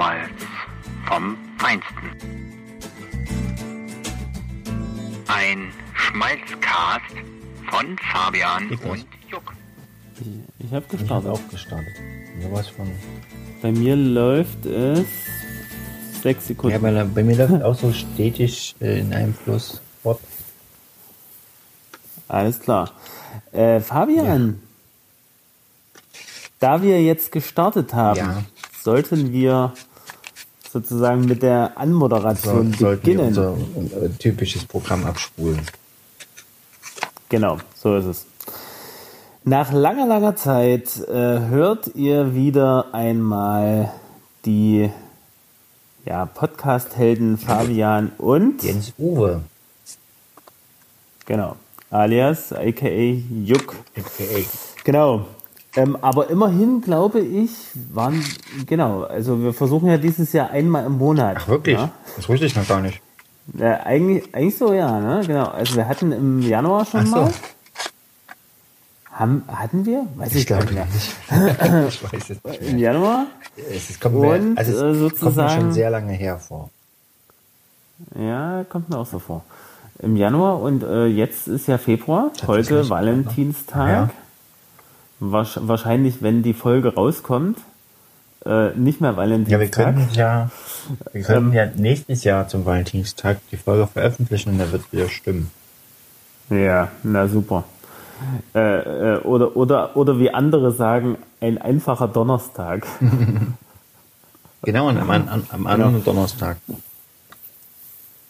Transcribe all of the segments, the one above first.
Schmalz vom Feinsten. Ein Schmalzcast von Fabian Ich und Juck. Ich, ich habe Ich gestartet. habe auch gestartet. Sowas von. Bei mir läuft es sechs Sekunden. Ja, bei, bei mir läuft auch so stetig äh, in einem Fluss fort. Alles klar. Äh, Fabian, da wir jetzt gestartet haben, Ja. sollten wir sozusagen mit der So, Anmoderation wir beginnen. unser äh, typisches Programm abspulen. Genau, so ist es. Nach langer, langer Zeit äh, hört ihr wieder einmal die ja, Podcast-Helden Fabian und Jens Uwe. genau, alias aka Juck. AKA. Genau. Ähm, aber immerhin glaube ich, waren, genau, also wir versuchen ja dieses Jahr einmal im Monat. Ach, wirklich? Ja? Das wusste ich noch gar nicht. Ja, eigentlich, eigentlich so, ja, ne? Genau. Also wir hatten im Januar schon so. mal. Haben, hatten wir? Weiß ich, gar nicht mehr. ich weiß es nicht Im. Januar? Es, es kommt mir, Und, also es äh, kommt mir sozusagen- schon sehr lange her vor. Ja, kommt mir auch so vor. Im Januar und äh, jetzt ist ja Februar, heute Valentinstag. Ja. Wahrscheinlich, wenn die Folge rauskommt, äh, nicht mehr Ja, wir Valentinstag. könnten ja, wir könnten ja nächstes Jahr zum Valentinstag die Folge veröffentlichen und da wird wieder stimmen. Ja, na super. Äh, äh, oder, oder, oder wie andere sagen, ein einfacher Donnerstag. Genau, und am, am, am anderen Donnerstag.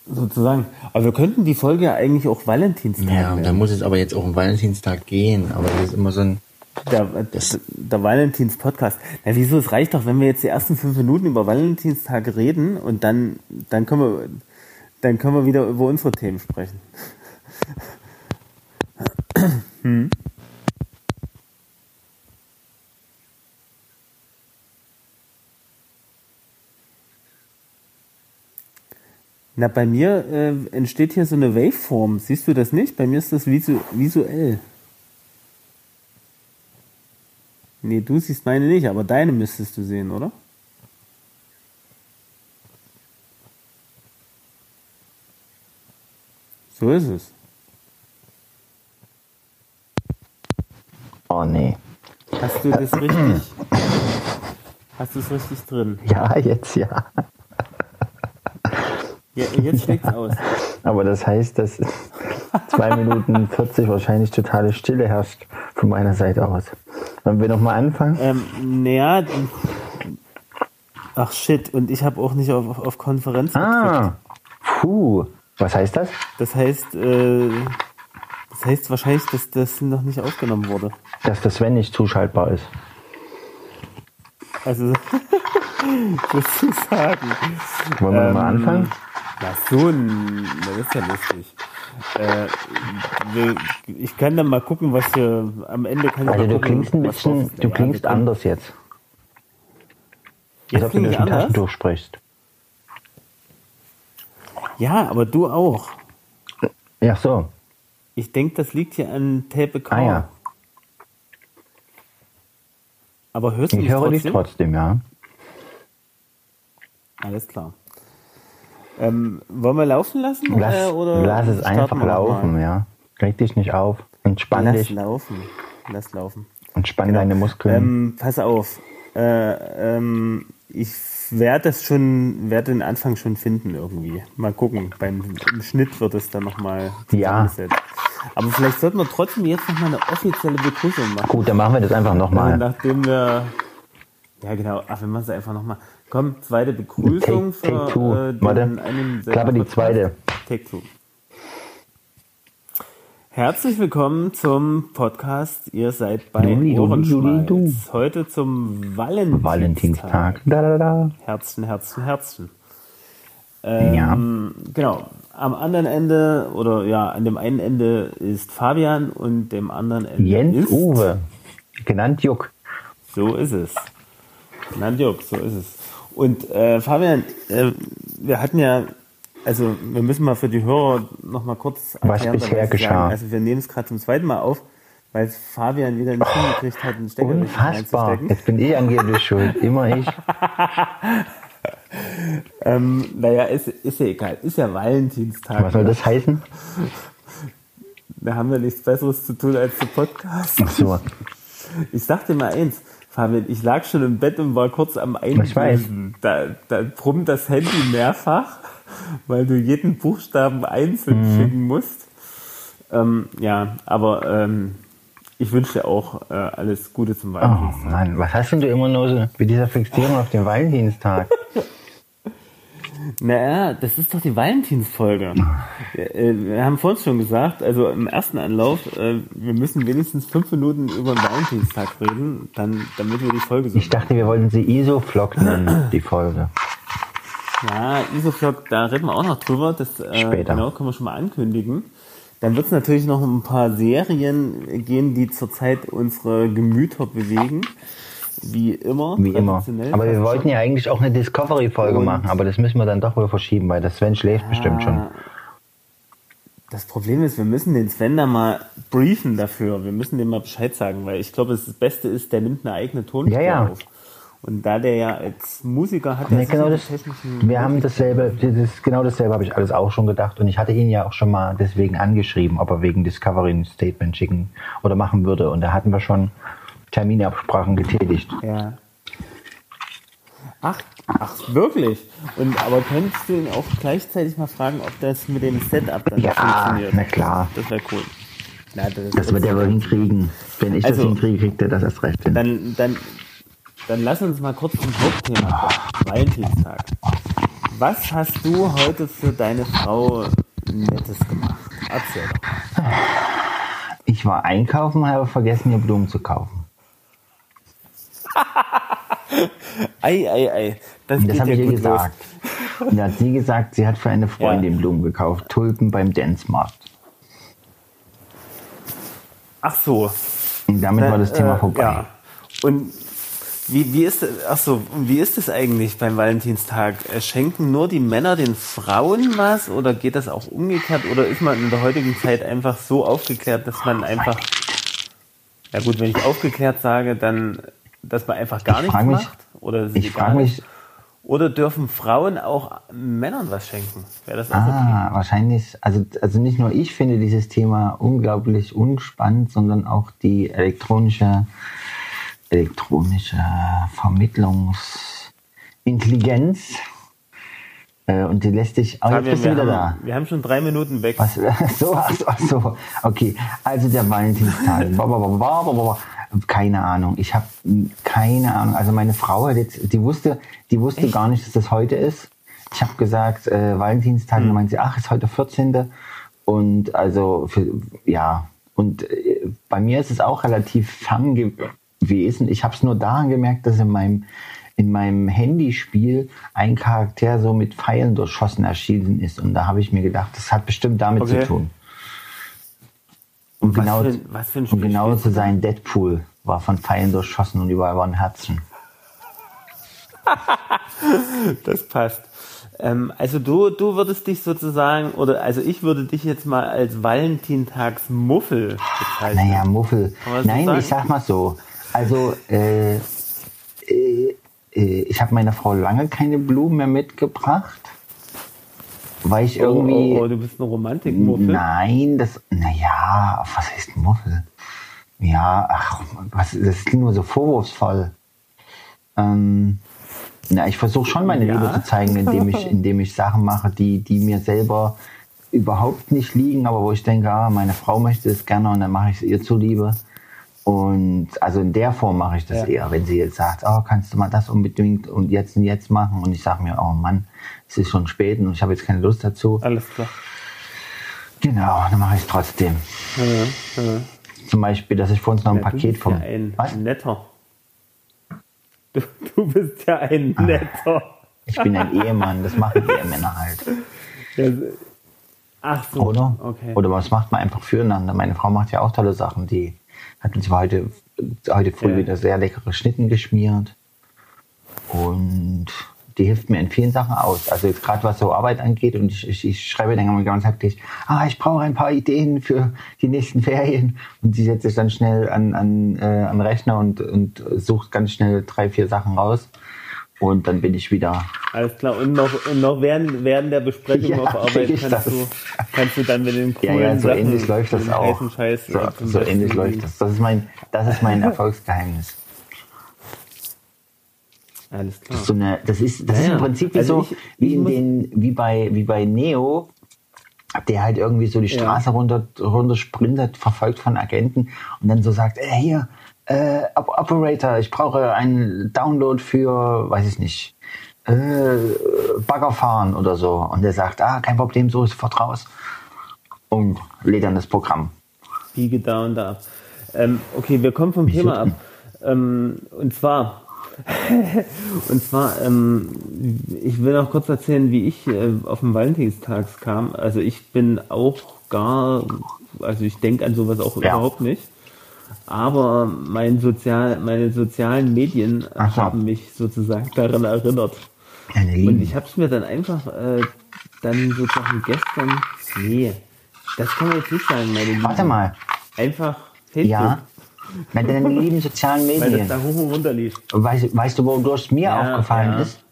Sozusagen. Aber wir könnten die Folge ja eigentlich auch Valentinstag Ja, da muss es aber jetzt auch um Valentinstag gehen, aber das ist immer so ein, Der, der Valentins-Podcast. Na, wieso? Es reicht doch, wenn wir jetzt die ersten fünf Minuten über Valentinstag reden und dann, dann können wir, dann können wir wieder über unsere Themen sprechen. hm. Na, bei mir äh, entsteht hier so eine Waveform. Siehst du das nicht? Bei mir ist das visu visuell. Nee, du siehst meine nicht, aber deine müsstest du sehen, oder? So ist es. oh nee. Hast du das richtig? Hast du es richtig drin? Ja, jetzt ja. Ja, jetzt schlägt's aus. Aber das heißt, dass 2 Minuten 40 wahrscheinlich totale Stille herrscht von meiner Seite aus. Wollen wir nochmal anfangen? Ähm, naja. Ach shit, und ich habe auch nicht auf, auf Konferenz. Ah, puh. Was heißt das? Das heißt, äh, das heißt wahrscheinlich, dass das noch nicht aufgenommen wurde. Dass das Sven nicht zuschaltbar ist. Also, sozusagen. Wollen wir mal Ähm, anfangen? Na so, ein- das ist ja lustig. Äh, ich kann dann mal gucken, was hier am Ende kann ich Also du gucken, klingst ein bisschen, du Ja, klingst können- anders jetzt. Als Jetzt ob du durch ein anders? Taschentuch sprichst. Ja, aber du auch. Ja, so. Ich denke, das liegt hier an Tape Ah ja. Aber hörst du Ich mich höre dich trotzdem? trotzdem, ja. Alles klar. Ähm, wollen wir laufen lassen? Lass, äh, oder lass es einfach laufen, mal? ja. Reg dich nicht auf. Entspann Lass dich. laufen. Lass laufen. Entspann deine Muskeln. Ähm, pass auf. Äh, ähm, ich werde das schon, werde den Anfang schon finden irgendwie. Mal gucken. Beim im Schnitt wird es dann nochmal Ja. zusammengesetzt. Aber vielleicht sollten wir trotzdem jetzt nochmal eine offizielle Begrüßung machen. Gut, dann machen wir das einfach nochmal. nachdem wir. Ja, genau. Ach, wir machen es einfach nochmal. Komm, zweite Begrüßung Take- take für äh, den Warte. die zweite. Take two. Herzlich willkommen zum Podcast. Ihr seid bei du. Ohrenschmalz. Heute zum Valentinstag. Valentinstag. Da, da, da. Herzchen, Herzchen, Herzchen. Ähm, Ja. Genau. Am anderen Ende oder ja, an dem einen Ende ist Fabian und dem anderen Ende Jens ist Uwe. Genannt Juck. so ist es. Nandjuk, so ist es. Und äh, Fabian, äh, wir hatten ja, also wir müssen mal für die Hörer noch mal kurz Was erklären, bisher was sie geschah. Sagen. Also wir nehmen es gerade zum zweiten Mal auf, weil Fabian wieder nicht hingekriegt hat, einen Stecker Unfassbar. Jetzt bin ich angeblich schuld. Immer ich. ähm, naja, ist, ist ja egal. Ist ja Valentinstag. Was soll das heißen? Da haben wir nichts Besseres zu tun als zu Podcast. Ach so. Ich sag dir mal eins, Fabian, ich lag schon im Bett und war kurz am. Einlesen. Da, da brummt das Handy mehrfach, weil du jeden Buchstaben einzeln Mhm. schicken musst. Ähm, ja, aber ähm, ich wünsche dir auch äh, alles Gute zum Oh Valentinstag. Mann, was hast denn du immer nur so mit dieser Fixierung auf den Valentinstag? Naja, das ist doch die Valentinsfolge. Wir, äh, wir haben vorhin schon gesagt, also im ersten Anlauf, äh, wir müssen wenigstens fünf Minuten über den Valentinstag reden, dann, damit wir die Folge so Ich dachte, wir wollten sie Isoflock nennen, die Folge. Ja, Isoflog, da reden wir auch noch drüber. Das äh, Später. genau können wir schon mal ankündigen. Dann wird es natürlich noch ein paar Serien gehen, die zurzeit unsere Gemüter bewegen. Wie immer. Wie immer. traditionell. Aber wir wollten ja eigentlich auch eine Discovery-Folge machen, aber das müssen wir dann doch wohl verschieben, weil der Sven schläft bestimmt schon. Ah, Das Problem ist, wir müssen den Sven da mal briefen dafür. Wir müssen dem mal Bescheid sagen, weil ich glaube, das Beste ist, der nimmt eine eigene Tonspur Ja, ja. auf. Und da der ja als Musiker hat, Ja, genau das, technischen wir haben dasselbe, das, genau dasselbe habe ich alles auch schon gedacht und ich hatte ihn ja auch schon mal deswegen angeschrieben, ob er wegen Discovery ein Statement schicken oder machen würde und da hatten wir schon Terminabsprachen getätigt. Ja. Ach, ach, wirklich? Und aber könntest du ihn auch gleichzeitig mal fragen, ob das mit dem Setup dann Ja, funktioniert? na klar. Das wäre cool. Na, das, Das wird er wohl hinkriegen. Wenn ich Also- das hinkriege, kriegt er das erst recht hin. Dann, dann, dann lass uns mal kurz zum Hauptthema kommen. Valentinstag. Was hast du heute für deine Frau Nettes gemacht? Erzähl doch. Ich war einkaufen, habe vergessen, ihr Blumen zu kaufen. Ei, ei, ei. Das, das habe ja ich ihr los. gesagt. Und da hat sie gesagt, sie hat für eine Freundin Ja. Blumen gekauft, Tulpen beim Dance-Markt. Ach so. Und damit war das Thema Äh, vorbei. Ja. Und wie, wie ist ach so, wie ist es eigentlich beim Valentinstag? Äh, Schenken nur die Männer den Frauen was oder geht das auch umgekehrt oder ist man in der heutigen Zeit einfach so aufgeklärt, dass man einfach ja gut, wenn ich aufgeklärt sage, dann dass man einfach gar Ich nichts mich- macht oder Ich frage mich, oder dürfen Frauen auch Männern was schenken? Wäre das auch okay? ah, wahrscheinlich, also, also nicht nur ich finde dieses Thema unglaublich unspannend, sondern auch die elektronische, elektronische Vermittlungsintelligenz. Äh, und die lässt sich, oh, jetzt bist du wieder da. haben, wir haben schon drei Minuten weg. Was, so, ach so, ach so, okay. Also der Valentinstag. Keine Ahnung. Ich habe keine Ahnung. Also meine Frau hat jetzt, die wusste, die wusste gar nicht, dass das heute ist. Ich habe gesagt, äh, Valentinstag, und dann meinte sie, ach, ist heute 14. Und also, für, ja. Und äh, bei mir ist es auch relativ fern gewesen. Ich habe es nur daran gemerkt, dass in meinem in meinem Handyspiel ein Charakter so mit Pfeilen durchschossen erschienen ist. Und da habe ich mir gedacht, das hat bestimmt damit Okay. zu tun. Und Was genau, für was für und Spiel genau zu sein, Deadpool war von Pfeilen durchschossen und überall waren Herzen. Das passt. Ähm, also du, du würdest dich sozusagen, oder also ich würde dich jetzt mal als Valentintagsmuffel bezeichnen. Naja, Muffel. So Nein, sagen? ich sag mal so. Also, äh, äh, äh, ich habe meiner Frau lange keine Blumen mehr mitgebracht, weil ich irgendwie. Oh, oh, oh, du bist eine Romantikmuffel. Nein, das, naja, was heißt Muffel? Ja, ach, was, das klingt nur so vorwurfsvoll. Ähm, na, ich versuche schon meine Ja. Liebe zu zeigen, indem ich, indem ich Sachen mache, die, die mir selber überhaupt nicht liegen, aber wo ich denke, ah, meine Frau möchte es gerne und dann mache ich es ihr zuliebe. Und also in der Form mache ich das Ja. eher, wenn sie jetzt sagt, oh, kannst du mal das unbedingt und jetzt und jetzt machen und ich sage mir, oh Mann, es ist schon spät und ich habe jetzt keine Lust dazu. Alles klar. Genau, dann mache ich es trotzdem. Ja, ja. Zum Beispiel, dass ich vor uns noch ein Ja, Paket vom. ja ein Was? netter. Du, du bist ja ein Ah. netter. Ich bin ein Ehemann, das machen Ehemänner halt. Ja, ach so. Oder? Okay. Oder was macht man einfach füreinander? Meine Frau macht ja auch tolle Sachen. Die hat uns heute, heute früh Ja. wieder sehr leckere Schnitten geschmiert. Und die hilft mir in vielen Sachen aus. Also jetzt gerade was so Arbeit angeht und ich, ich, ich schreibe dann immer ganz hektisch, ah, ich brauche ein paar Ideen für die nächsten Ferien. Und sie setzt sich dann schnell an, an, äh, an den Rechner und, und sucht ganz schnell drei, vier Sachen raus. Und dann bin ich wieder. Alles klar. Und noch, und noch während, während der Besprechung Ja, auf Arbeit kannst das. du, kannst du dann mit den Ja, coolen ja, so Sachen, ähnlich läuft das auch. Scheiß, So, so ähnlich läuft das. Das ist mein, das ist mein Erfolgsgeheimnis. Alles klar. So eine, das ist, das Ja, ist im ja. Prinzip wie Also so, ich- wie in den, wie bei, wie bei Neo, der halt irgendwie so die Ja. Straße runter, runter sprintet, verfolgt von Agenten und dann so sagt, ey, hier, äh, Op- Operator, ich brauche einen Download für, weiß ich nicht, äh, Bagger fahren oder so. Und der sagt, ah, kein Problem, so ist sofort raus. Und lädt dann das Programm. Biege da und da ab. Ähm, okay, wir kommen vom Thema ab. Ähm, und zwar, und zwar, ähm, ich will noch kurz erzählen, wie ich äh, auf den Valentinstag kam. Also ich bin auch gar, also ich denke an sowas auch Ja. überhaupt nicht. Aber mein Sozial, meine sozialen Medien Ach haben mich sozusagen daran erinnert. Und ich habe es mir dann einfach äh, dann sozusagen gestern, nee, das kann man jetzt nicht sagen, meine Lieben. Warte mal. Einfach Facebook, Ja. Mit deinen lieben sozialen weil das Medien. da hoch und runter lief. Weißt, weißt du, wodurch mir Ja, aufgefallen ja. ist?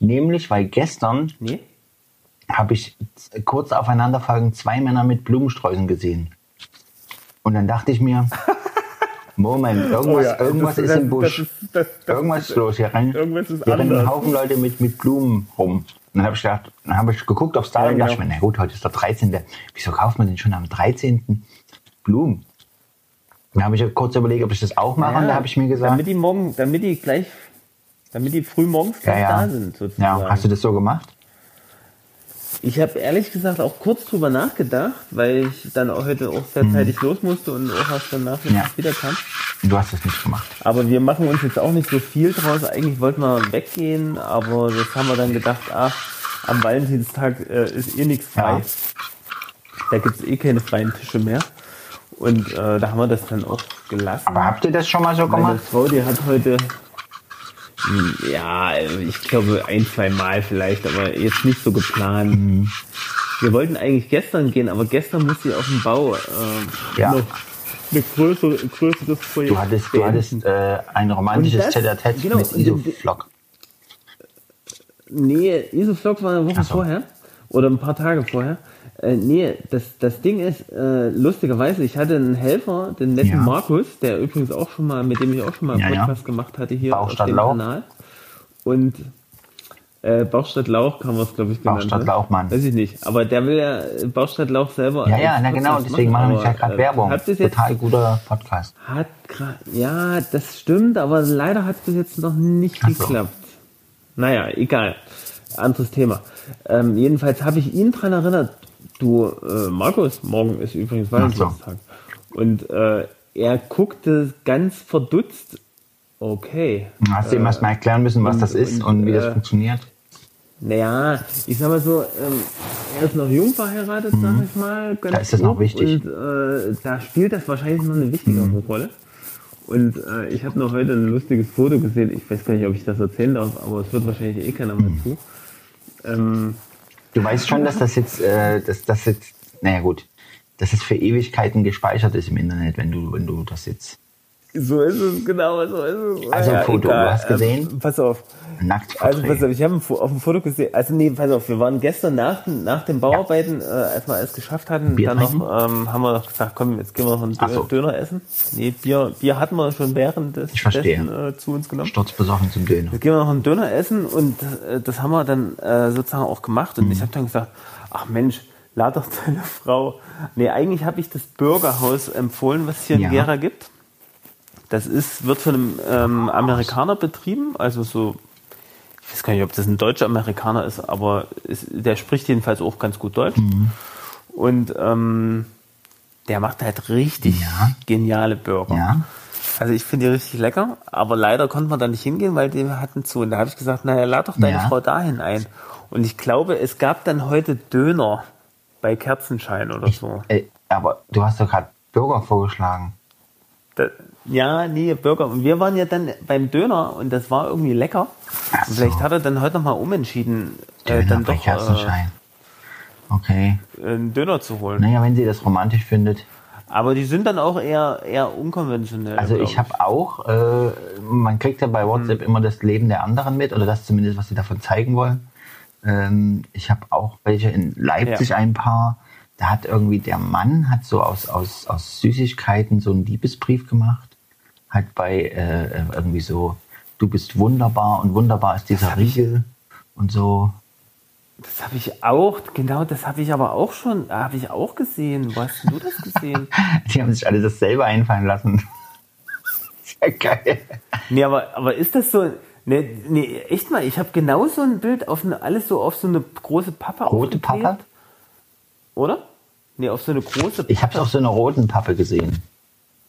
Nämlich, weil gestern Nee? habe ich kurz aufeinanderfolgend zwei Männer mit Blumensträußen gesehen. Und dann dachte ich mir, Moment, irgendwas, ja, irgendwas das- ist das- im Busch. das irgendwas ist los. Hier rennen, Irgendwas ist hier rennen ein. Haufen Leute mit, mit Blumen rum. Und dann habe ich gedacht, dann habe ich geguckt aufs Datum Ja, und dachte ich genau. mir, na gut, heute ist der 13. Wieso kauft man denn schon am 13. Blumen? Dann habe ich kurz überlegt, ob ich das auch mache. und da habe ich mir gesagt, Damit die morgen, damit die gleich, damit die früh morgens ja, gleich ja. da sind, sozusagen. ja, hast du das so gemacht? Ich habe ehrlich gesagt auch kurz drüber nachgedacht, weil ich dann auch heute auch sehr zeitig los musste und auch erst Mhm. Ja. wieder kam. Du hast das nicht gemacht. Aber wir machen uns jetzt auch nicht so viel draus. Eigentlich wollten wir weggehen, aber das haben wir dann gedacht, ach, am Valentinstag äh, ist eh nichts frei. Ja. Da gibt's eh keine freien Tische mehr. Und äh, da haben wir das dann auch gelassen. Aber habt ihr das schon mal so Meine gemacht? Frau, die hat heute, hm, ja, ich glaube ein, zwei Mal vielleicht, aber jetzt nicht so geplant. Mhm. Wir wollten eigentlich gestern gehen, aber gestern musste ich auf dem Bau äh, Ja. noch eine größere, ein größeres Projekt Du hattest, du hattest äh, ein romantisches Tête-à-Tête genau, mit Isoflok. Nee, Isoflok war eine Woche so. vorher oder ein paar Tage vorher. Äh, nee, das, das Ding ist, äh, lustigerweise, ich hatte einen Helfer, den netten Ja. Markus, der übrigens auch schon mal, mit dem ich auch schon mal einen Ja, ja. Podcast gemacht hatte hier auf dem Lauch. Kanal. Und äh, Bauchstadt Lauch kann man es, glaube ich, genannt. Bauchstadt ne? Lauchmann. Weiß ich nicht. Aber der will ja äh, Bauchstadt Lauch selber. Ja, ja, na genau, deswegen machen wir ja gerade äh, Werbung. Hat bis jetzt, Total guter Podcast. hat ja, das stimmt, aber leider hat es bis jetzt noch nicht Ach so. geklappt. Naja, egal. Anderes Thema. Ähm, jedenfalls habe ich ihn dran erinnert, du, äh, Markus, morgen ist übrigens so. Valentinstag. Und äh, er guckte ganz verdutzt. Okay. Hast du ihm erst mal erklären müssen, was und- das ist und, und, wie das äh, funktioniert? Naja, ich sag mal so, ähm, er ist noch jung verheiratet, sag ich mal. Mhm. Da ist das noch wichtig. Und äh, da spielt das wahrscheinlich noch eine wichtigere Mhm. Rolle. Und äh, ich habe noch heute ein lustiges Foto gesehen. Ich weiß gar nicht, ob ich das erzählen darf, aber es wird wahrscheinlich eh keiner mehr Mhm. zu. Ähm, Du weißt schon, dass das jetzt, äh, dass das jetzt, naja gut, dass es für Ewigkeiten gespeichert ist im Internet, wenn du, wenn du das jetzt so ist es, genau, so ist es. Also ein Foto, du hast gesehen? Ähm, pass auf. nackt Also pass auf, ich habe auf dem Foto gesehen, also nee, pass auf, wir waren gestern nach, nach den Bauarbeiten, äh, als wir alles geschafft hatten, Bier dann noch, ähm, haben wir noch gesagt, komm, jetzt gehen wir noch einen Ach Dö so. Döner essen. Nee, Bier, Bier hatten wir schon während des Ich verstehe. dessen, äh, zu uns genommen. sturzbesoffen zum Döner. Jetzt gehen wir noch einen Döner essen und äh, das haben wir dann äh, sozusagen auch gemacht und ich Mhm. habe dann gesagt, ach Mensch, lad doch deine Frau. Nee, eigentlich habe ich das Bürgerhaus empfohlen, was es hier Ja. in Gera gibt. Das ist, wird von einem ähm, Amerikaner betrieben, also so, ich weiß gar nicht, ob das ein deutscher Amerikaner ist, aber ist, der spricht jedenfalls auch ganz gut Deutsch. Mhm. Und ähm, der macht halt richtig Ja. geniale Burger. Ja. Also ich finde die richtig lecker, aber leider konnte man da nicht hingehen, weil die hatten zu. Und da habe ich gesagt, naja, lad doch deine Ja. Frau dahin ein. Und ich glaube, es gab dann heute Döner bei Kerzenschein oder so. Äh, aber du hast doch gerade Burger vorgeschlagen. Da, ja, nee, Burger. Und wir waren ja dann beim Döner und das war irgendwie lecker. Und vielleicht so. hat er dann heute nochmal umentschieden, äh, Döner dann bei doch Kerzenschein. Okay. äh, einen Döner zu holen. Naja, wenn sie das romantisch findet. Aber die sind dann auch eher, eher unkonventionell. Also ich habe auch, äh, man kriegt ja bei WhatsApp Hm. immer das Leben der anderen mit oder das zumindest, was sie davon zeigen wollen. Ähm, ich habe auch welche in Leipzig Ja. ein paar. Da hat irgendwie der Mann hat so aus aus aus Süßigkeiten so einen Liebesbrief gemacht. Hat bei äh, irgendwie so, du bist wunderbar und wunderbar ist dieser Riegel und so. Das habe ich auch, genau, das habe ich aber auch schon, habe ich auch gesehen. Wo hast du das gesehen? Die haben sich alle dasselbe einfallen lassen. Sehr geil. nee, aber, aber ist das so, nee, nee echt mal, ich habe genau so ein Bild auf eine, alles so auf so eine große Pappe Rote. Pappe? Oder? Nee, auf so eine große Ich habe es auf so einer roten Pappe gesehen.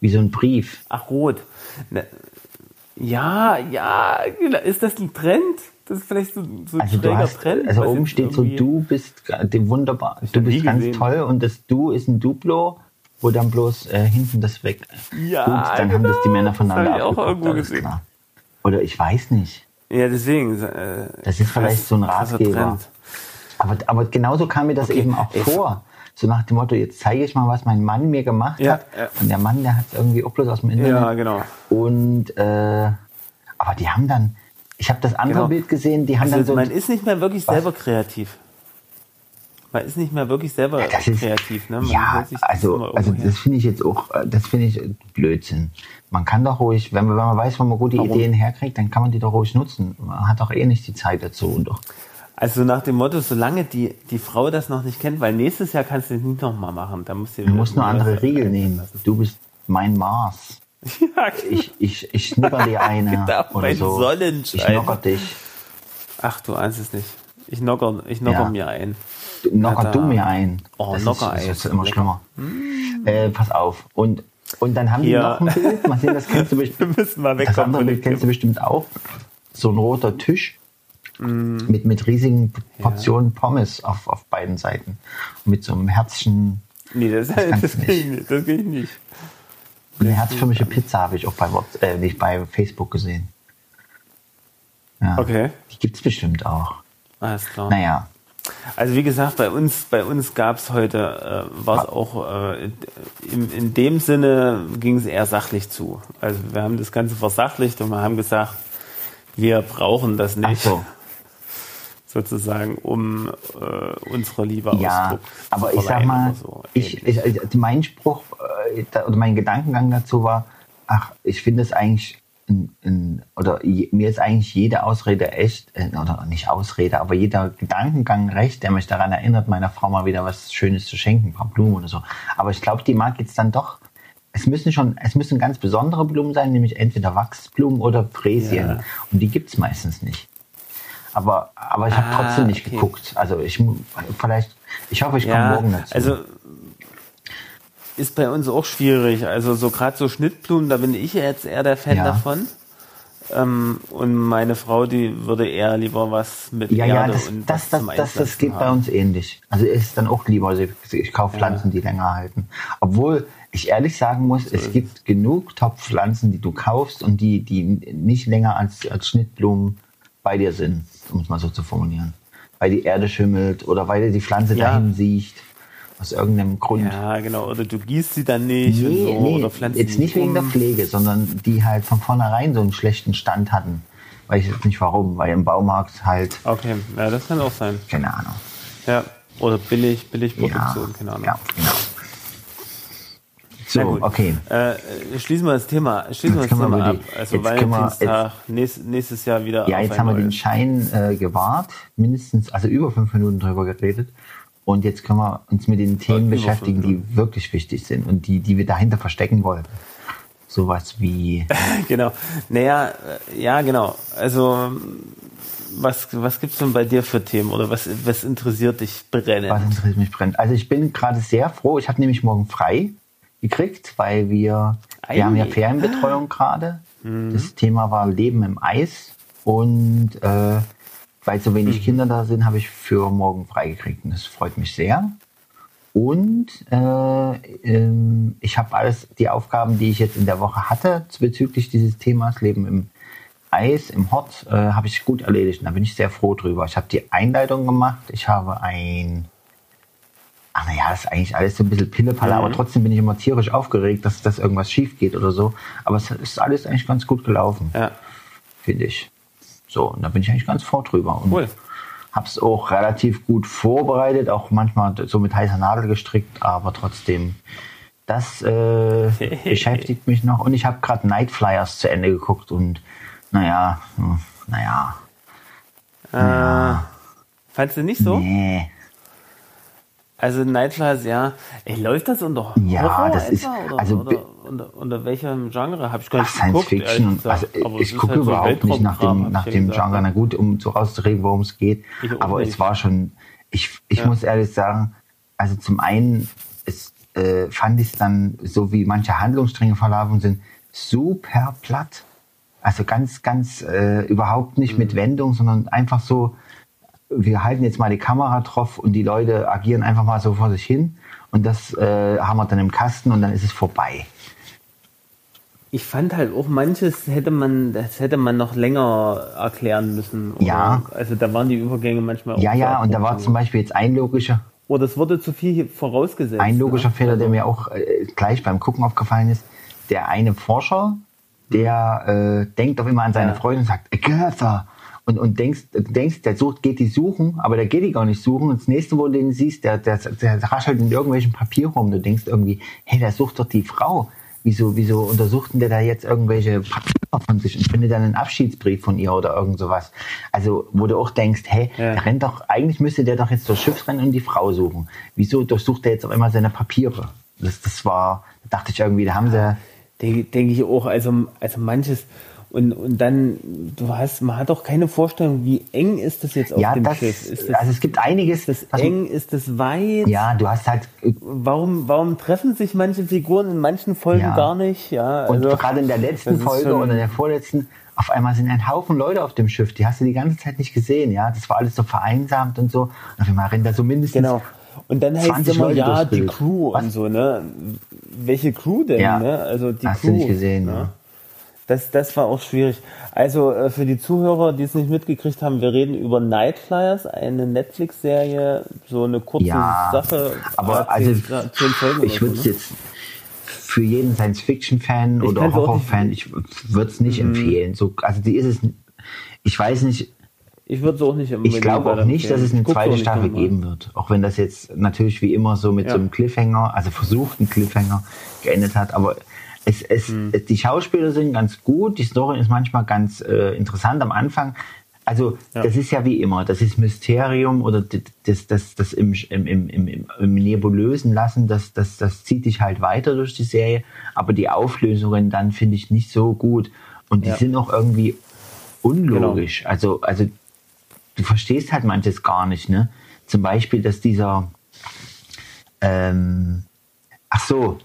Wie so ein Brief. Ach, rot. Ja, ja, genau. ist das ein Trend? Das ist vielleicht so, so ein Also du hast, Trend. also oben steht so, du bist wunderbar, du bist ganz gesehen. toll und das Du ist ein Duplo, wo dann bloß äh, hinten das weg. Ja, Gut, dann haben das die genau. Männer voneinander Das auch irgendwo gesehen. klar. Oder ich weiß nicht. Ja, deswegen. Äh, Das ist vielleicht so ein Ratgeber. Trend. Aber, aber genauso kam mir das Okay, eben auch ey, vor. So nach dem Motto, jetzt zeige ich mal, was mein Mann mir gemacht Ja, hat. ja. Und der Mann, der hat es irgendwie auch bloß aus dem Internet. Ja, genau. Und äh, aber die haben dann, ich habe das andere Genau. Bild gesehen, die haben dann Also so man ist nicht mehr wirklich Was? selber kreativ. Man ist nicht mehr wirklich selber Das ist, kreativ. Ne? Man ja, also, also das finde ich jetzt auch, äh, das finde ich äh, Blödsinn. Man kann doch ruhig, wenn man, wenn man weiß, wo man gute Warum? Ideen herkriegt, dann kann man die doch ruhig nutzen. Man hat doch eh nicht die Zeit dazu. Und doch. Also nach dem Motto, solange die, die Frau das noch nicht kennt, weil nächstes Jahr kannst du es nicht nochmal machen. Da musst du, Du musst nur andere Riegel nehmen. Du bist mein Mars. Ja, genau. Ich, ich, ich schnipper dir eine. Genau, oder so. Sonnenschein. Ich knocker dich. Ach, du ahnst es nicht. Ich knocker, ich knocker Ja. mir ein. Knocker da- du mir ein. Oh, das Knocker ist, das ist immer schlimmer. Äh, pass auf. Und, und dann haben Hier. die noch ein Bild. Sehen, das kennst du Wir bestimmt. müssen mal Das wegkommen andere von dem Bild kennst du bestimmt auch. So ein roter Tisch mit, mit riesigen Portionen Pommes auf, auf beiden Seiten. Und mit so einem Herzchen, Nee, das, Das das, du geht nicht. Das geht nicht. eine herzförmige Pizza habe ich auch bei, äh, nicht bei Facebook gesehen. Ja, Okay. Die gibt's bestimmt auch. Alles klar. Naja, Also wie gesagt, bei uns, bei uns gab es heute, äh, war es auch äh, in, in dem Sinne ging es eher sachlich zu. Also wir haben das Ganze versachlicht und wir haben gesagt, wir brauchen das ach nicht so. Sozusagen, um äh, unsere Liebe Ja, Ausdruck aber zu ich sag mal, so. ich, ich, also mein Spruch äh, da- oder mein Gedankengang dazu war, ach, ich finde es eigentlich, in, in, oder je, mir ist eigentlich jede Ausrede echt, äh, oder nicht Ausrede, aber jeder Gedankengang recht, der mich daran erinnert, meiner Frau mal wieder was Schönes zu schenken, ein paar Blumen oder so. Aber ich glaube, die mag jetzt dann doch, es müssen schon, es müssen ganz besondere Blumen sein, nämlich entweder Wachsblumen oder Fräsien. Ja. Und die gibt's meistens nicht. Aber, aber ich habe Ah, trotzdem nicht okay. geguckt. Also ich vielleicht, ich hoffe, ich komme ja, morgen dazu. also ist bei uns auch schwierig. Also so gerade so Schnittblumen, da bin ich jetzt eher der Fan Ja. davon. Ähm, und meine Frau, die würde eher lieber was mit ja, ja, Erde das, und das, das, das, das geht bei haben. uns ähnlich. Also ist dann auch lieber, also ich, ich kaufe Pflanzen, die länger halten. Obwohl ich ehrlich sagen muss, es gibt genug Top-Pflanzen, die du kaufst und die, die nicht länger als, als Schnittblumen bei dir sind, um es mal so zu formulieren. Weil die Erde schimmelt oder weil dir die Pflanze Ja. dahin siecht. Aus irgendeinem Grund. Ja, genau. Oder du gießt sie dann nicht Nee, und so, nee, oder pflanzt jetzt nicht wegen um. der Pflege, sondern die halt von vornherein so einen schlechten Stand hatten. Weiß ich jetzt nicht warum, weil im Baumarkt halt, Okay, ja, das kann auch sein. keine Ahnung. Ja. Oder billig, billig Ja, Produktion, keine Ahnung. ja genau. Na So, gut. okay. Äh, schließen wir das Thema, schließen wir Jetzt das können wir Thema über ab. die- Also jetzt können wir- Valentinstag, nächstes, Jahr wieder. Ja, jetzt haben wir den. Schein äh, gewahrt, mindestens, also über fünf Minuten drüber geredet. Und jetzt können wir uns mit den Themen beschäftigen, die wirklich wichtig sind und die, die wir dahinter verstecken wollen. Sowas wie, Genau. Naja, äh, ja, genau. Also, was, was gibt's denn bei dir für Themen oder was, was interessiert dich brennend? was interessiert mich brennt. Also ich bin gerade sehr froh, ich habe nämlich morgen frei gekriegt, weil wir, Ei. wir haben ja Ferienbetreuung gerade. Das Thema war Leben im Eis und äh, weil so wenig Kinder da sind, habe ich für morgen frei gekriegt und das freut mich sehr. Und äh, ähm, ich habe alles, die Aufgaben, die ich jetzt in der Woche hatte bezüglich dieses Themas Leben im Eis, im Hot, äh, habe ich gut erledigt. Und da bin ich sehr froh drüber. Ich habe die Einleitung gemacht. Ich habe ein ach naja, das ist eigentlich alles so ein bisschen Pillepalle, aber trotzdem bin ich immer tierisch aufgeregt, dass, dass irgendwas schief geht oder so. Aber es ist alles eigentlich ganz gut gelaufen, Ja. finde ich. So, und da bin ich eigentlich ganz froh drüber. Und Cool. hab's auch relativ gut vorbereitet, auch manchmal so mit heißer Nadel gestrickt, aber trotzdem, das äh, beschäftigt mich noch. Und ich habe gerade Night Flyers zu Ende geguckt und naja, hm, naja, Äh, fandst du nicht so? nee. Also Nightflyers, ja. Ey, läuft das unter Ja, Horror das ist-? Oder, also oder, unter, unter welchem Genre? Habe ich gar Ach, nicht Science geguckt, Fiction. Also Aber ich gucke halt so überhaupt nicht nach dem, nach dem gesagt. Genre. Na gut, um so rauszureden, worum es geht. Aber nicht. es war schon, ich, ich Ja. muss ehrlich sagen, also zum einen es, äh, fand ich es dann, so wie manche Handlungsstränge verlaufen sind, super platt. Also ganz, ganz äh, überhaupt nicht Mhm. mit Wendung, sondern einfach so, wir halten jetzt mal die Kamera drauf und die Leute agieren einfach mal so vor sich hin und das äh, haben wir dann im Kasten und dann ist es vorbei. Ich fand halt auch manches hätte man, das hätte man noch länger erklären müssen. Oder, Ja. Also da waren die Übergänge manchmal auch Ja, ja, und da war zum Beispiel jetzt ein logischer, Oder es wurde zu viel vorausgesetzt. ein logischer ne? Fehler, der mir auch äh, gleich beim Gucken aufgefallen ist. Der eine Forscher, der äh, denkt auf immer an seine Ja. Freundin und sagt, Agatha. Und, und denkst, du denkst, der sucht, geht die suchen, aber der geht die gar nicht suchen. Und das nächste, wo du den siehst, der, der, der raschelt in irgendwelchen Papier rum. Du denkst irgendwie, hey, der sucht doch die Frau. Wieso, wieso untersucht denn der da jetzt irgendwelche Papiere von sich und findet dann einen Abschiedsbrief von ihr oder irgend sowas? Also, wo du auch denkst, hey, Ja. der rennt doch, eigentlich müsste der doch jetzt durchs Schiff rennen und die Frau suchen. Wieso durchsucht der jetzt auf einmal seine Papiere? Das, das war, da dachte ich irgendwie, da haben sie, Denke denk ich auch, also, also manches. Und, und dann, du hast, man hat auch keine Vorstellung, wie eng ist das jetzt auf ja, dem das, Schiff? Ist das, also es gibt einiges, ist das was- eng? Ist das weit? ja, du hast halt, äh, Warum, warum treffen sich manche Figuren in manchen Folgen Ja. gar nicht? Ja, und also, gerade in der letzten Folge oder der vorletzten, auf einmal sind ein Haufen Leute auf dem Schiff, die hast du die ganze Zeit nicht gesehen, ja, das war alles so vereinsamt und so, und auf einmal rennt da so mindestens Genau. Und dann heißt es 20 immer, Leute ja, die. Crew Was? und so, ne? Welche Crew denn, Ja. ne? Also die Hast Crew. du nicht gesehen, ne? ja. Das, das war auch schwierig. Also äh, für die Zuhörer, die es nicht mitgekriegt haben, wir reden über Night Flyers, eine Netflix-Serie, so eine kurze Ja, Sache. aber also ich würde es ne? jetzt für jeden Science-Fiction-Fan Ich oder Horror-Fan, ich würde es nicht empfehlen. So, also die ist es, ich weiß nicht, Ich würde es auch nicht ich unbedingt glaube auch nicht, dass es eine. Ich zweite Staffel geben wird. Auch wenn das jetzt natürlich wie immer so mit Ja. so einem Cliffhanger, also versuchten Cliffhanger geendet hat, aber es, es, Hm. es, die Schauspieler sind ganz gut, die Story ist manchmal ganz äh, interessant am Anfang. Also Ja. das ist ja wie immer, das ist Mysterium oder das, das, das im, im, im, im, im, Nebulösen lassen, das, das, das zieht dich halt weiter durch die Serie, aber die Auflösungen dann finde ich nicht so gut und die Ja. sind auch irgendwie unlogisch. Also, also du verstehst halt manches gar nicht, ne? Zum Beispiel, dass dieser, ähm, ach so,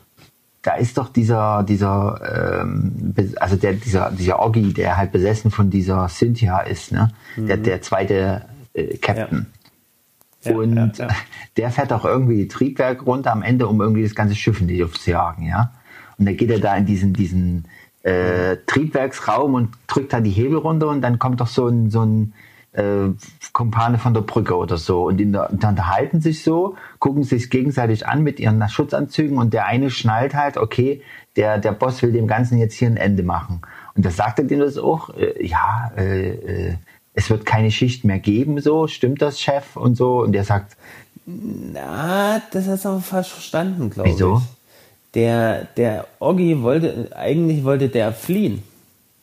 da ist doch dieser, dieser, ähm, also der, dieser, dieser Oggi, der halt besessen von dieser Cynthia ist, ne? Der, der zweite äh, Captain. Mhm. Ja, Und ja, ja. der fährt auch irgendwie Triebwerk runter am Ende, um irgendwie das ganze Schiff in die Luft zu jagen, ja. Und dann geht er da in diesen, diesen äh, Triebwerksraum und drückt da die Hebel runter und dann kommt doch so ein, so ein äh, Kumpane von der Brücke oder so und in der, dann unterhalten sich so, gucken sich gegenseitig an mit ihren Schutzanzügen und der eine schnallt halt, okay, der, der Boss will dem Ganzen jetzt hier ein Ende machen. Und da sagt er dem das auch, äh, ja, äh, äh, es wird keine Schicht mehr geben, so, stimmt das, Chef? Und so. Und der sagt, Na, das hast du aber falsch verstanden, glaube ich. Wieso? Der, der Oggi wollte, eigentlich wollte der fliehen.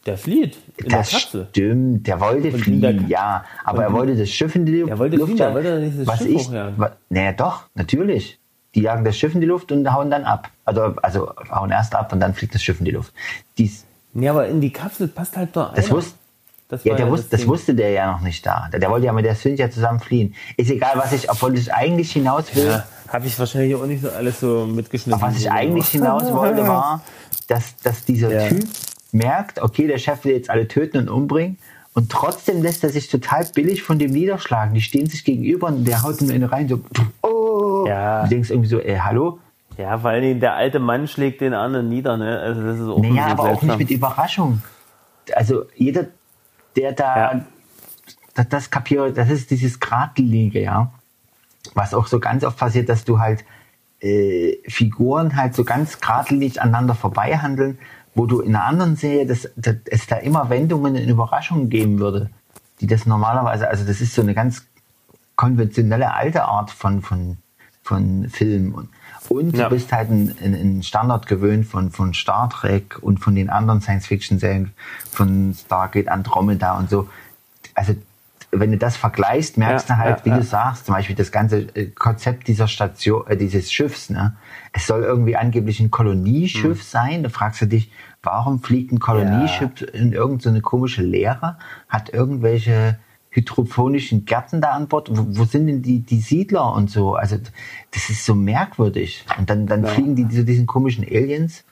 Der flieht in das der Kapsel. stimmt, der wollte Und fliehen, ja, aber er wollte das Schiff in die Luft. Er wollte fliehen, jagen. er wollte nicht das was Schiff ich, wa- Naja, doch, natürlich. Die jagen das Schiff in die Luft und hauen dann ab. Also, also hauen erst ab und dann fliegt das Schiff in die Luft. Dies, Nee, aber in die Kapsel passt halt nur das einer. wusste, Das ja, der wusste, das Ding. wusste der ja noch nicht da. Der, der wollte ja mit der Cynthia zusammen fliehen. Ist egal, was ich, obwohl ich eigentlich hinaus will. Ja, habe ich wahrscheinlich auch nicht so alles so mitgeschnitten. Auf was ich eigentlich hinaus wollte, war, dass, dass dieser Ja. Typ merkt, okay, der Chef will jetzt alle töten und umbringen. Und trotzdem lässt er sich total billig von dem niederschlagen. Die stehen sich gegenüber und der haut ihm in rein so, oh. Ja. Du denkst irgendwie so, ey, hallo? Ja, vor allen Dingen der alte Mann schlägt den anderen nieder, ne? Also das ist auch Naja, aber auch nicht seltsam. mit Überraschung. Also jeder, der da Ja. das, das kapiert, das ist dieses Gradlinige, ja. was auch so ganz oft passiert, dass du halt äh, Figuren halt so ganz geradlinig aneinander vorbei handeln, wo du in einer anderen Serie, dass, dass es da immer Wendungen und Überraschungen geben würde, die das normalerweise, also das ist so eine ganz konventionelle alte Art von, von, von Film. Und, und Ja. du bist halt ein, ein, ein Standard gewöhnt von, von Star Trek und von den anderen Science-Fiction-Serien, von Stargate, Andromeda und so. Also, wenn du das vergleichst, merkst Ja, du halt, ja, wie ja. du sagst, zum Beispiel das ganze äh, Konzept dieser Station, äh, dieses Schiffs, ne? Es soll irgendwie angeblich ein Kolonieschiff sein. Da fragst du dich, warum fliegt ein Kolonieschiff in irgendeine so eine komische Leere? Hat irgendwelche hydroponischen Gärten da an Bord? Wo, wo sind denn die, die Siedler und so? Also, das ist so merkwürdig. Und dann, dann fliegen die zu diesen komischen Aliens.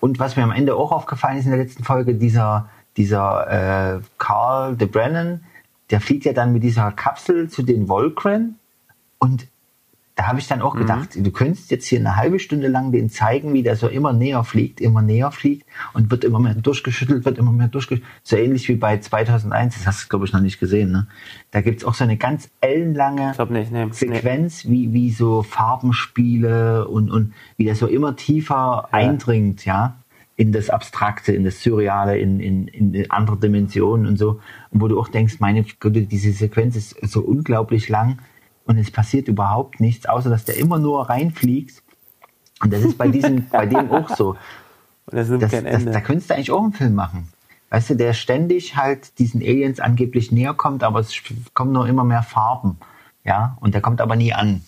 Und was mir am Ende auch aufgefallen ist in der letzten Folge, dieser, dieser äh, Carl de Brennan, der fliegt ja dann mit dieser Kapsel zu den Volcran und da habe ich dann auch gedacht, du könntest jetzt hier eine halbe Stunde lang den zeigen, wie der so immer näher fliegt, immer näher fliegt und wird immer mehr durchgeschüttelt, wird immer mehr durchgeschüttelt. So ähnlich wie bei 2001, das hast du, glaube ich, noch nicht gesehen. Ne? Da gibt's auch so eine ganz ellenlange nicht, nee. nee. Sequenz, wie, wie so Farbenspiele und, und wie das so immer tiefer eindringt, ja, in das Abstrakte, in das Surreale, in, in, in andere Dimensionen und so. Und wo du auch denkst, meine Güte, diese Sequenz ist so unglaublich lang und es passiert überhaupt nichts, außer dass der immer nur reinfliegt. Und das ist bei diesem, bei dem auch so. Das nimmt Das, kein das, Ende. da könntest du eigentlich auch einen Film machen. Weißt du, der ständig halt diesen Aliens angeblich näher kommt, aber es kommen nur immer mehr Farben. Ja, und der kommt aber nie an.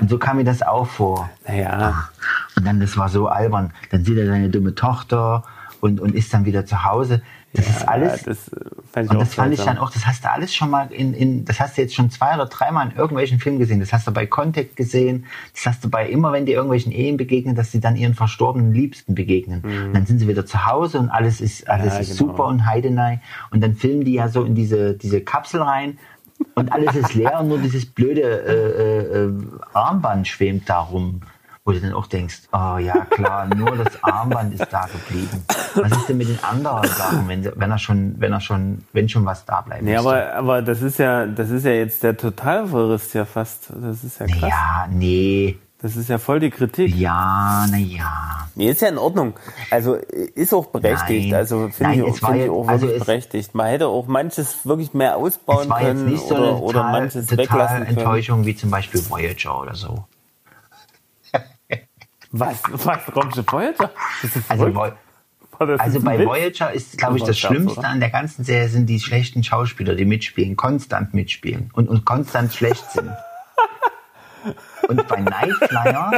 Und so kam mir das auch vor. naja, Und dann, das war so albern. Dann sieht er seine dumme Tochter und, und ist dann wieder zu Hause. Das ist alles. das äh, fand ich und das fand ich dann auch, das hast du alles schon mal in, in, das hast du jetzt schon zwei oder dreimal in irgendwelchen Filmen gesehen. Das hast du bei Contact gesehen. Das hast du bei immer, wenn die irgendwelchen Ehen begegnen, dass sie dann ihren verstorbenen Liebsten begegnen. Und dann sind sie wieder zu Hause und alles ist, alles Mhm. Ja, ist genau. super und heidenei. Und dann filmen die ja so in diese, diese Kapsel rein. Und alles ist leer und nur dieses blöde äh, äh, äh, Armband schwemmt da rum. Wo du dann auch denkst, oh ja klar, nur das Armband ist da geblieben. Was ist denn mit den anderen Sachen, wenn, wenn er schon, wenn er schon, wenn schon was da bleibt? Nee, aber, aber das ist ja, das ist ja jetzt der Totalverriss ja fast. Das ist ja krass. Ja, nee. Das ist ja voll die Kritik. Ja, na ja. Nee, ist ja in Ordnung. Also ist auch berechtigt. Nein. Also finde ich, auch- finde ich auch also wirklich berechtigt. Man hätte auch manches wirklich mehr ausbauen können nicht so oder, oder total, manches total weglassen können. Enttäuschung wie zum Beispiel Voyager oder so. Was? Was? Raumschiff Voyager? Das ist Also, also bei Witz? Voyager ist, glaube ich, das Schlimmste oder? an der ganzen Serie sind die schlechten Schauspieler, die mitspielen, konstant mitspielen und, und konstant schlecht sind. Und bei Nightflyer,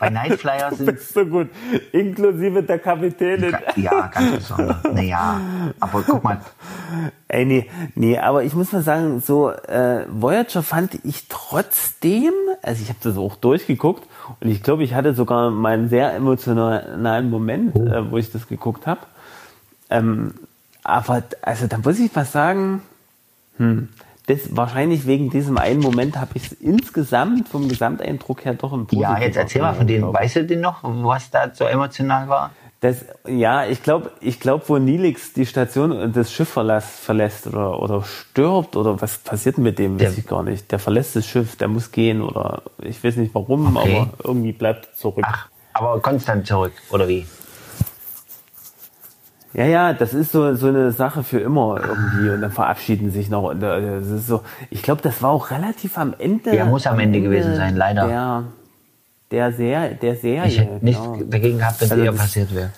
bei Nightflyer sind Das ist so gut. Inklusive der Kapitänin. ja ganz besonders. Naja, aber guck mal, Ey, nee, nee, aber ich muss mal sagen, so äh, Voyager fand ich trotzdem, also ich habe das auch durchgeguckt und ich glaube, ich hatte sogar mal einen sehr emotionalen Moment, Oh. äh, wo ich das geguckt habe. Ähm, aber also da muss ich mal sagen, hm, das wahrscheinlich wegen diesem einen Moment habe ich es insgesamt vom Gesamteindruck her doch im ja, jetzt erzähl mal von denen, weißt du den noch, was da so emotional war? Das, ja, ich glaube, ich glaub, wo Nilix die Station und das Schiff verlässt, verlässt oder, oder stirbt oder was passiert mit dem, Der- weiß ich gar nicht. Der verlässt das Schiff, der muss gehen oder ich weiß nicht warum, Okay. aber irgendwie bleibt zurück. Ach, aber konstant zurück, oder wie? Ja, ja, das ist so, so eine Sache für immer irgendwie und dann verabschieden sich noch. Und äh, das ist so, ich glaube, das war auch relativ am Ende. Ja, muss am Ende gewesen sein, leider. Der, der, Ser der Serie. Ich hätte nichts genau. dagegen gehabt, wenn Also eher passiert wäre.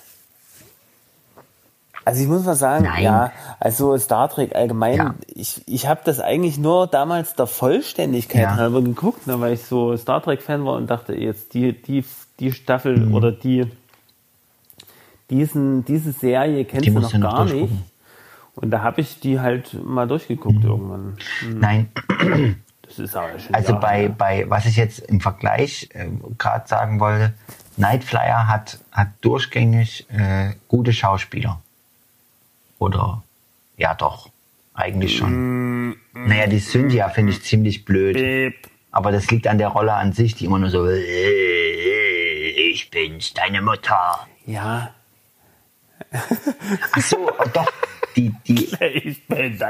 Also ich muss mal sagen, Nein. ja, also Star Trek allgemein, Ja. ich, ich habe das eigentlich nur damals der Vollständigkeit Ja. halber geguckt, ne, weil ich so Star Trek-Fan war und dachte, jetzt die, die, die Staffel Mhm. oder die diesen, diese Serie kennst Die du noch du noch gar nicht. Und da habe ich die halt mal durchgeguckt irgendwann. Nein, Das ist aber schon also Jahre bei, bei, was ich jetzt im Vergleich äh, gerade sagen wollte, Nightflyer hat, hat durchgängig äh, gute Schauspieler. Oder, ja doch, eigentlich schon. Naja, die Cynthia finde ich ziemlich blöd. Beep. Aber das liegt an der Rolle an sich, die immer nur so, äh, ich bin's, deine Mutter. Ja, Ach so, oh, doch. die, die,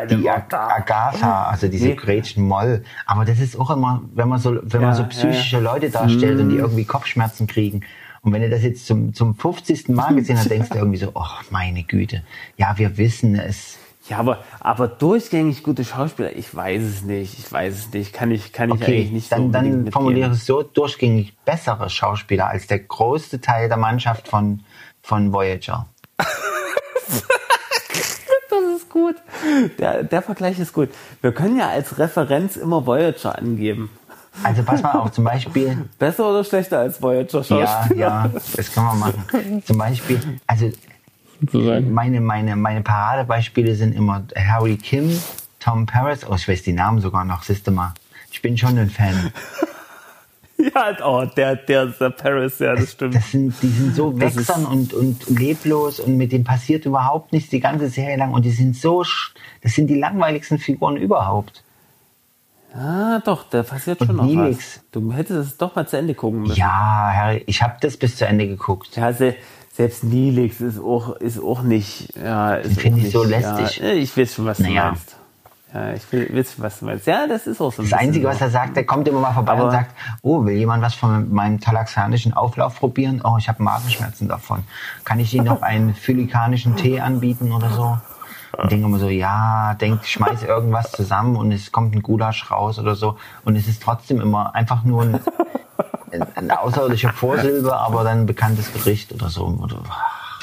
die Ag- Agatha, also diese Nee. Gretchen Moll. Aber das ist auch immer, wenn man so, wenn man Ja, so ja, psychische Leute darstellt Mhm. und die irgendwie Kopfschmerzen kriegen. Und wenn du das jetzt zum, zum 50. Mal gesehen hast, denkst du irgendwie so, ach, meine Güte. Ja, wir wissen es. Ja, aber, aber durchgängig gute Schauspieler, ich weiß es nicht. Ich weiß es nicht. Kann ich, kann ich Okay, eigentlich nicht so dann, unbedingt dann formuliere ich es so, durchgängig bessere Schauspieler als der größte Teil der Mannschaft von, von Voyager. Das ist gut. Der, der Vergleich ist gut. Wir können ja als Referenz immer Voyager angeben. Also pass mal auf, zum Beispiel, Besser oder schlechter als Voyager ja, Schauspieler? ja, das können wir machen. Zum Beispiel, also meine, meine, meine Paradebeispiele sind immer Harry Kim, Tom Paris, oh, ich weiß die Namen sogar noch, siehst du mal. Ich bin schon ein Fan. Ja, oh, der, der, der Paris, ja, das stimmt. Das sind, die sind so wächsern und, und leblos und mit denen passiert überhaupt nichts die ganze Serie lang und die sind so, sch- das sind die langweiligsten Figuren überhaupt. Ah, doch, da passiert Und schon noch Neelix. was. Du hättest es doch mal zu Ende gucken müssen. Ja, Harry, ich habe das bis zu Ende geguckt. Ja, se, selbst Neelix ist auch, ist auch nicht, ja, ist finde ich so nicht, lästig. Ja, ich weiß schon, was du Naja. meinst. Ja, ich will, weiß, was du meinst. Ja, das ist auch so ein Das Einzige, was er sagt, der kommt immer mal vorbei Aber- und sagt, oh, will jemand was von meinem talaxanischen Auflauf probieren? Oh, ich habe Magenschmerzen davon. Kann ich Ihnen noch einen phylikanischen Tee anbieten oder so? Und denke immer so, ja, denk, schmeiß irgendwas zusammen und es kommt ein Gulasch raus oder so. Und es ist trotzdem immer einfach nur ein, ein, eine außerirdische Vorsilbe, aber dann ein bekanntes Gericht oder so. Oder, ach,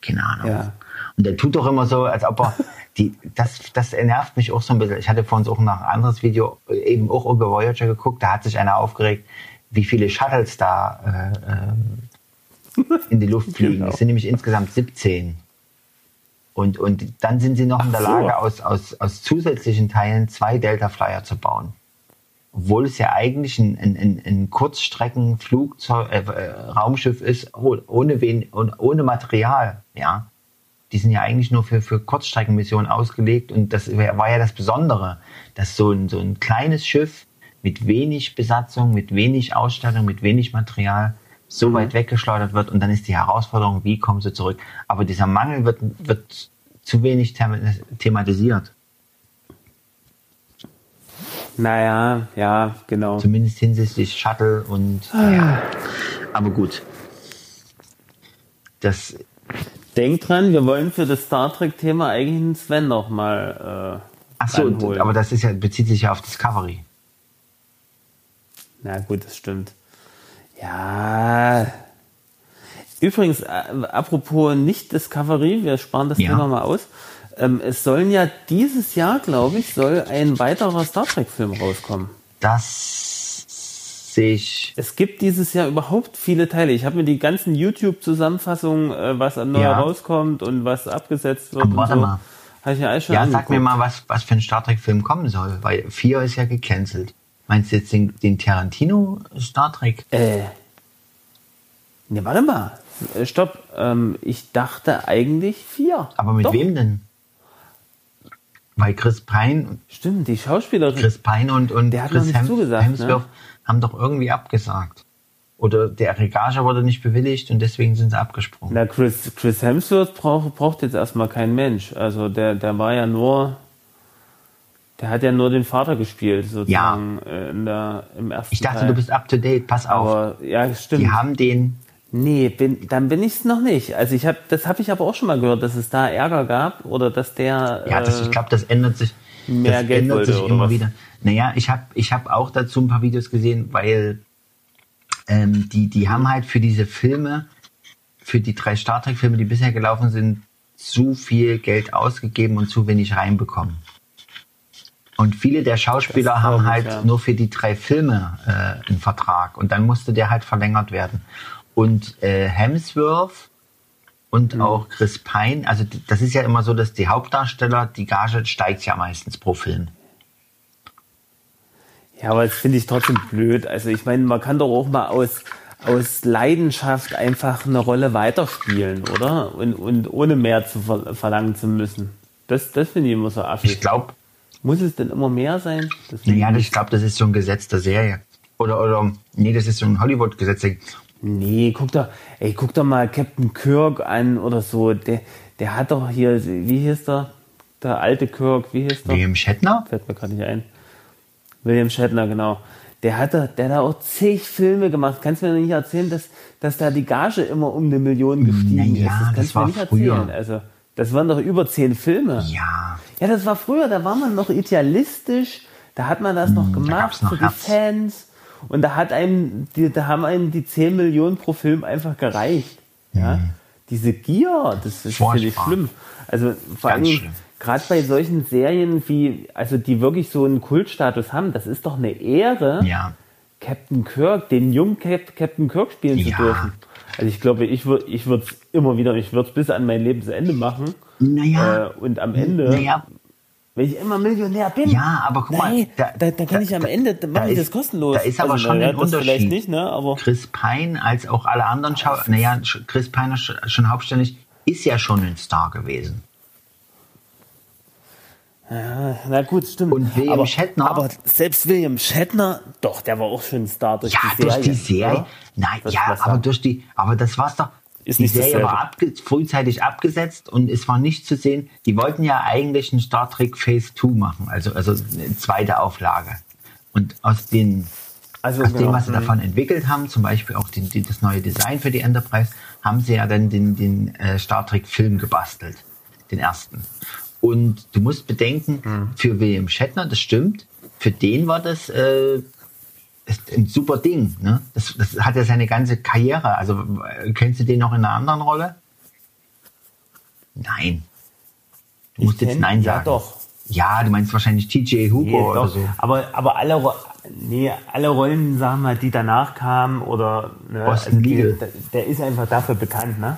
keine Ahnung. Ja. Und der tut doch immer so, als ob er die, das, das nervt mich auch so ein bisschen. Ich hatte vor uns auch noch ein anderes Video eben auch über Voyager geguckt. Da hat sich einer aufgeregt, wie viele Shuttles da äh, ähm, in die Luft fliegen. Genau. Es sind nämlich insgesamt 17. Und, und dann sind sie noch in der Ach so. Lage, aus, aus, aus zusätzlichen Teilen zwei Delta Flyer zu bauen. Obwohl es ja eigentlich ein, ein, ein, ein Kurzstreckenflugzeug, äh, äh, Raumschiff ist, oh- ohne, wen, ohne Material, ja. Die sind ja eigentlich nur für, für Kurzstreckenmissionen ausgelegt und das war ja das Besondere, dass so ein, so ein kleines Schiff mit wenig Besatzung, mit wenig Ausstattung, mit wenig Material so weit weggeschleudert wird und dann ist die Herausforderung, wie kommen sie zurück. Aber dieser Mangel wird, wird zu wenig them- thematisiert. Naja, ja, genau. Zumindest hinsichtlich Shuttle und ja. Aber gut. Das Denk dran, wir wollen für das Star Trek-Thema eigentlich einen Sven nochmal äh, ach so, aber das ist ja bezieht sich ja auf Discovery. Na gut, das stimmt. Ja. Übrigens, äh, apropos nicht Discovery, wir sparen das Ja. Thema mal aus. Ähm, es sollen ja dieses Jahr, glaube ich, soll ein weiterer Star Trek-Film rauskommen. Das ich. Es gibt dieses Jahr überhaupt viele Teile. Ich habe mir die ganzen YouTube-Zusammenfassungen, äh, was neu Ja. rauskommt und was abgesetzt wird Aber warte so, mal. habe ich mir alles schon Ja, angeguckt. sag mir mal, was, was für ein Star Trek-Film kommen soll, weil 4 ist ja gecancelt. Meinst du jetzt den, den Tarantino Star Trek? Äh. Ne, warte mal. Äh, Stopp. Ähm, ich dachte eigentlich vier. Aber mit Doch. wem denn? Weil Chris Pine, Stimmt, die Schauspielerin. Chris Pine und, und Der hat Chris nicht zugesagt, Hemsworth ne? Haben doch irgendwie abgesagt. Oder der Regage wurde nicht bewilligt und deswegen sind sie abgesprungen. Na, Chris, Chris Hemsworth braucht, braucht jetzt erstmal kein Mensch. Also der, der war ja nur, der hat ja nur den Vater gespielt, sozusagen, äh, in der, im ersten ich dachte, Teil. du bist up to date. Pass auf. Aber, ja, stimmt. Die haben den, nee, bin, dann bin ich es noch nicht. Also ich habe, das habe ich aber auch schon mal gehört, dass es da Ärger gab oder dass der, ja, das, äh, ich glaube, das ändert sich, mehr das Geld ändert wollte, sich oder immer was? wieder. Naja, ich habe ich hab auch dazu ein paar Videos gesehen, weil ähm, die, die haben halt für diese Filme, für die drei Star Trek Filme, die bisher gelaufen sind, zu viel Geld ausgegeben und zu wenig reinbekommen. Und viele der Schauspieler haben ich, halt ja. nur für die drei Filme äh, einen Vertrag und dann musste der halt verlängert werden. Und äh, Hemsworth und Mhm. auch Chris Pine, also das ist ja immer so, dass die Hauptdarsteller, die Gage steigt ja meistens pro Film. Ja, aber das finde ich trotzdem blöd. Also ich meine, man kann doch auch mal aus, aus Leidenschaft einfach eine Rolle weiterspielen, oder? Und, und ohne mehr zu ver verlangen zu müssen. Das, das finde ich immer so affig. Ich glaube, Muss es denn immer mehr sein? Das naja, ich ich glaube, das ist so ein Gesetz der Serie. Oder, oder, nee, das ist so ein Hollywood-Gesetz. Nee, guck doch, ey, guck doch mal Captain Kirk an oder so. Der, der hat doch hier, wie hieß der? Der alte Kirk, wie hieß der? William Shatner? Fällt mir gerade nicht ein. William Shatner, genau. Der hat da, der hat da auch zig Filme gemacht. Kannst du mir nicht erzählen, dass, dass da die Gage immer um eine Million gestiegen Naja, ist? Das kannst das du mir war nicht früher. erzählen. Also, das waren doch über zehn Filme. Ja. Ja, das war früher, da war man noch idealistisch, da hat man das noch gemacht Hm, noch für die. Fans und da hat einem, die, da haben einem die 10 Millionen pro Film einfach gereicht. Ja? Diese Gier, das ist finde ich Hm. Schlimm. Also vor allem. Gerade bei solchen Serien wie, also die wirklich so einen Kultstatus haben, das ist doch eine Ehre, Ja. Captain Kirk, den jungen Cap Captain Kirk spielen zu Ja. dürfen. Also ich glaube, ich würde ich würde es immer wieder, ich würde es bis an mein Lebensende machen. Naja. Äh, und am Ende, Naja, wenn ich immer Millionär bin, Ja, aber guck mal, nee, da- da, da, kann da- ich am Ende, da mache ich ist- das kostenlos. da ist aber schon naja, ein Unterschied. nicht, ne? Aber Chris Pine als auch alle anderen Schau naja, Chris Pine sch- schon hauptständig ist ja schon ein Star gewesen. Ja, na gut, stimmt. Und William aber, Shatner? Aber selbst William Shatner, doch, der war auch schon ein Star durch Ja, die durch Serie. die Serie. oder? Nein, ja, aber sagen? durch die, aber das war's doch. Ist die Serie dasselbe. war abge frühzeitig abgesetzt und es war nicht zu sehen. Die wollten ja eigentlich ein Star Trek Phase 2 machen, also, also eine zweite Auflage. Und aus den, Also, aus dem, genau, was sie mhm. davon entwickelt haben, zum Beispiel auch den, die, das neue Design für die Enterprise, haben sie ja dann den, den äh, Star Trek Film gebastelt. Den ersten. Und du musst bedenken, Mhm. für William Shatner, das stimmt, für den war das äh, ein super Ding. Ne? Das, das hat ja seine ganze Karriere. Also äh, kennst du den noch in einer anderen Rolle? Nein. Du musst Ich jetzt Nein ja, sagen. doch. Ja, du meinst wahrscheinlich TJ Hooper Nee, oder doch. so. Aber, aber alle, nee, alle Rollen, sagen wir, die danach kamen oder ne, Boston die, Legal. der, der ist einfach dafür bekannt, ne?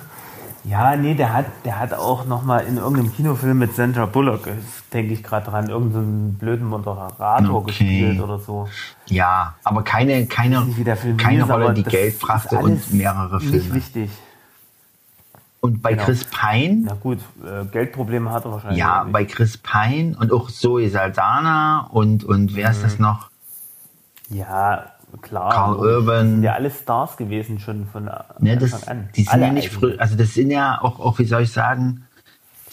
Ja, nee, der hat, der hat auch noch mal in irgendeinem Kinofilm mit Sandra Bullock, denke ich gerade dran, irgendeinen blöden Moderator Okay. gespielt oder so. Ja, aber keine, keine, Nicht keine hieß, Rolle, die Geld brachte und mehrere Nicht Filme. wichtig. Und bei Genau. Chris Pine, Na gut, äh, Geldprobleme hat er wahrscheinlich. ja, nicht. bei Chris Pine und auch Zoe Saldana und, und wer Mhm. ist das noch? ja, klar. Carl. Urban. Sind ja alle Stars gewesen schon von Ne, Anfang das, an. die sind Alle ja nicht früh, also das sind ja auch, auch, wie soll ich sagen,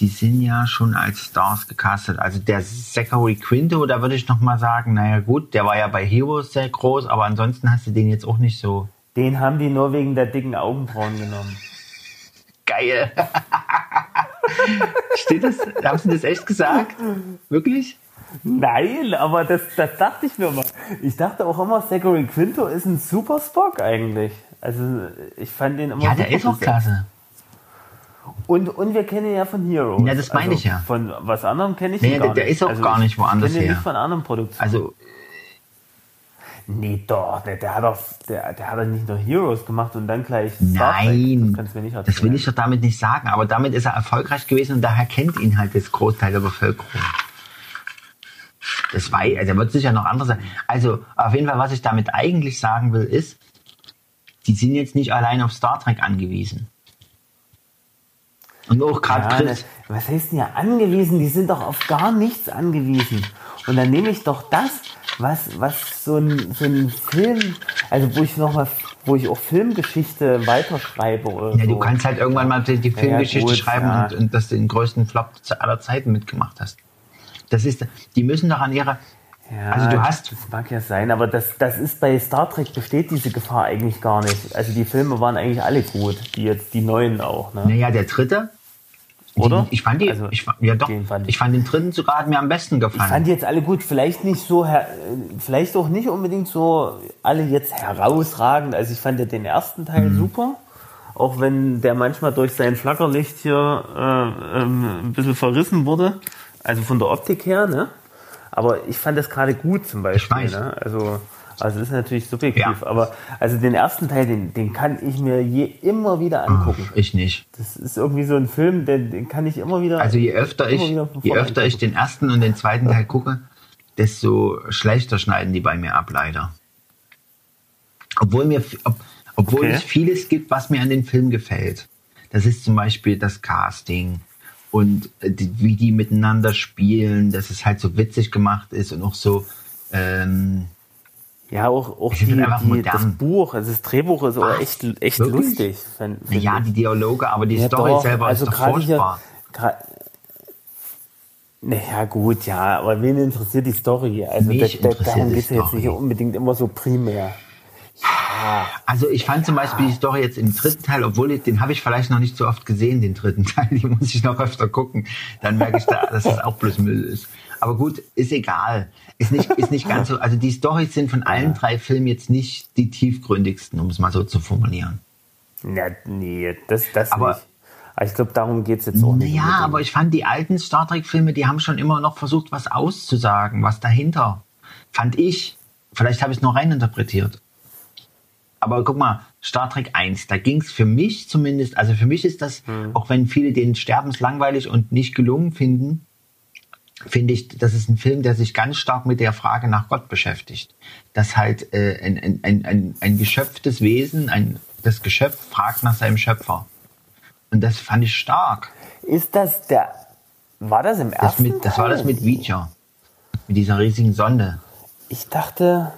die sind ja schon als Stars gecastet. Also der Zachary Quinto, da würde ich noch mal sagen, naja gut, der war ja bei Heroes sehr groß, aber ansonsten hast du den jetzt auch nicht so Den haben die nur wegen der dicken Augenbrauen genommen. geil. Steht das? Haben sie das echt gesagt? Wirklich? Nein, aber das, das dachte ich mir mal. Ich dachte auch immer, Zachary Quinto ist ein super Spock eigentlich. Also ich fand den immer Ja, der ist auch klasse. Und, und wir kennen ihn ja von Heroes. Ja, das meine ich ja. Von was anderem kenne ich Nee, ihn der- gar der nicht. ist auch also gar ich- nicht woanders Ich kenne ihn her. nicht von anderen Produktionen. Also, nee, doch, der, der hat doch, der, der hat doch nicht nur Heroes gemacht und dann gleich Star nein, Das nicht das will ich doch damit nicht sagen, aber damit ist er erfolgreich gewesen und daher kennt ihn halt das Großteil der Bevölkerung. Das war, also er wird sicher noch andere sein. Also, auf jeden Fall, was ich damit eigentlich sagen will, ist, die sind jetzt nicht allein auf Star Trek angewiesen. Und auch gerade Ja, Chris. was heißt denn ja angewiesen? Die sind doch auf gar nichts angewiesen. Und dann nehme ich doch das, was, was so ein, so ein Film, also wo ich noch mal, wo ich auch Filmgeschichte weiterschreibe oder Ja, so. du kannst halt irgendwann mal die, die Ja, Filmgeschichte gut, schreiben ja. und, und dass du den größten Flop aller Zeiten mitgemacht hast. Das ist, die müssen doch an ihrer, Ja, also du hast, Das mag ja sein, aber das, das ist bei Star Trek besteht diese Gefahr eigentlich gar nicht. Also die Filme waren eigentlich alle gut, die jetzt die neuen auch, ne? naja, der dritte, Oder? Die, ich fand die, Also, ich, fand- ja doch, den fand ich ich- fand den dritten sogar hat mir am besten Ich gefallen. fand die jetzt alle gut, vielleicht nicht so, vielleicht auch nicht unbedingt so alle jetzt herausragend. Also ich fand ja den ersten Teil Mhm. super, auch wenn der manchmal durch sein Flackerlicht hier äh, ähm, ein bisschen verrissen wurde, also von der Optik her, ne? Aber ich fand das gerade gut zum Beispiel, ne? Also also das ist natürlich subjektiv, Ja. aber also den ersten Teil, den, den kann ich mir je immer wieder angucken. ich nicht. Das ist irgendwie so ein Film, den, den kann ich immer wieder. Also je öfter ich, je öfter ich den ersten und den zweiten Teil gucke, desto schlechter schneiden die bei mir ab, leider. Obwohl mir, ob, obwohl Okay. es vieles gibt, was mir an den Film gefällt. Das ist zum Beispiel das Casting und äh, die, wie die miteinander spielen, dass es halt so witzig gemacht ist und auch so, ähm, Ja, auch, auch die, die, das. Buch, also das Drehbuch ist auch echt, echt Wirklich? lustig. Find, find Ja, die Dialoge, aber die Ja, Story doch, selber also ist doch gerade hier, furchtbar. gra- naja, gut, ja, aber wen interessiert die Story? Also Mich da, da, darum geht es jetzt nicht unbedingt immer so primär. Also ich fand zum Beispiel die Story jetzt im dritten Teil, obwohl ich, den habe ich vielleicht noch nicht so oft gesehen, den dritten Teil, den muss ich noch öfter gucken. Dann merke ich da, dass das auch bloß Müll ist. Aber gut, ist egal. Ist nicht, ist nicht ganz so. Also die Storys sind von allen drei Filmen jetzt nicht die tiefgründigsten, um es mal so zu formulieren. Ja, nee, das, das Aber- nicht. Ich glaube, darum geht es jetzt auch nicht. Naja, unbedingt. aber ich fand die alten Star Trek-Filme, die haben schon immer noch versucht, was auszusagen, was dahinter. Fand ich. Vielleicht habe ich es nur reininterpretiert. Aber guck mal, Star Trek 1, da ging es für mich zumindest, also für mich ist das, Hm. auch wenn viele den sterbenslangweilig und nicht gelungen finden, finde ich, das ist ein Film, der sich ganz stark mit der Frage nach Gott beschäftigt. Dass halt äh, ein, ein, ein, ein, ein geschöpftes Wesen, ein, das Geschöpf fragt nach seinem Schöpfer. Und das fand ich stark. Ist das der. War das im Das, ersten mit, das war das mit Vija. Mit dieser riesigen Sonde. Ich dachte.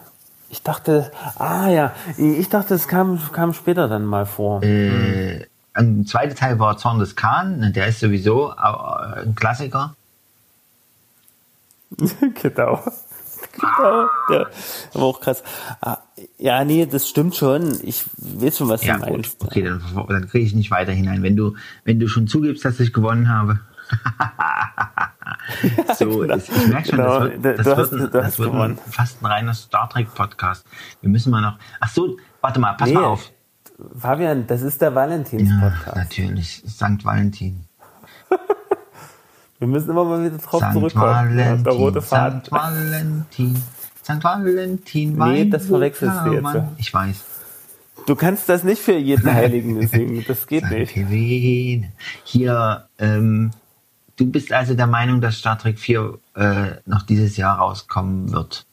Ich dachte. Ah ja, ich dachte, es kam, kam später dann mal vor. Äh, ein zweiter Teil war Zorn des Khan. ne, Der ist sowieso äh, ein Klassiker. genau. Genau. Der war auch krass. Ah, ja, nee, das stimmt schon. Ich weiß schon, was Ja, du gut. meinst. Okay, dann, dann kriege ich nicht weiter hinein. Wenn du, wenn du schon zugibst, dass ich gewonnen habe. so, genau. es- ich merke schon, Genau, das wird, das du wird, hast- ein, du das hast wird ein, fast ein reiner Star Trek Podcast. Wir müssen mal noch. Ach so, warte mal, pass Nee, mal auf. Fabian, das ist der Ja, Valentins-Podcast. natürlich. Sankt Valentin. Wir müssen immer mal wieder drauf Sankt zurückkommen. Ja, der rote Valentin, Faden. Sankt Valentin, Sankt Valentin. Nee, das verwechselst du jetzt. Mann. Ich weiß. Du kannst das nicht für jeden Heiligen singen. Das geht nicht. Hier, ähm, du bist also der Meinung, dass Star Trek 4 äh, noch dieses Jahr rauskommen wird.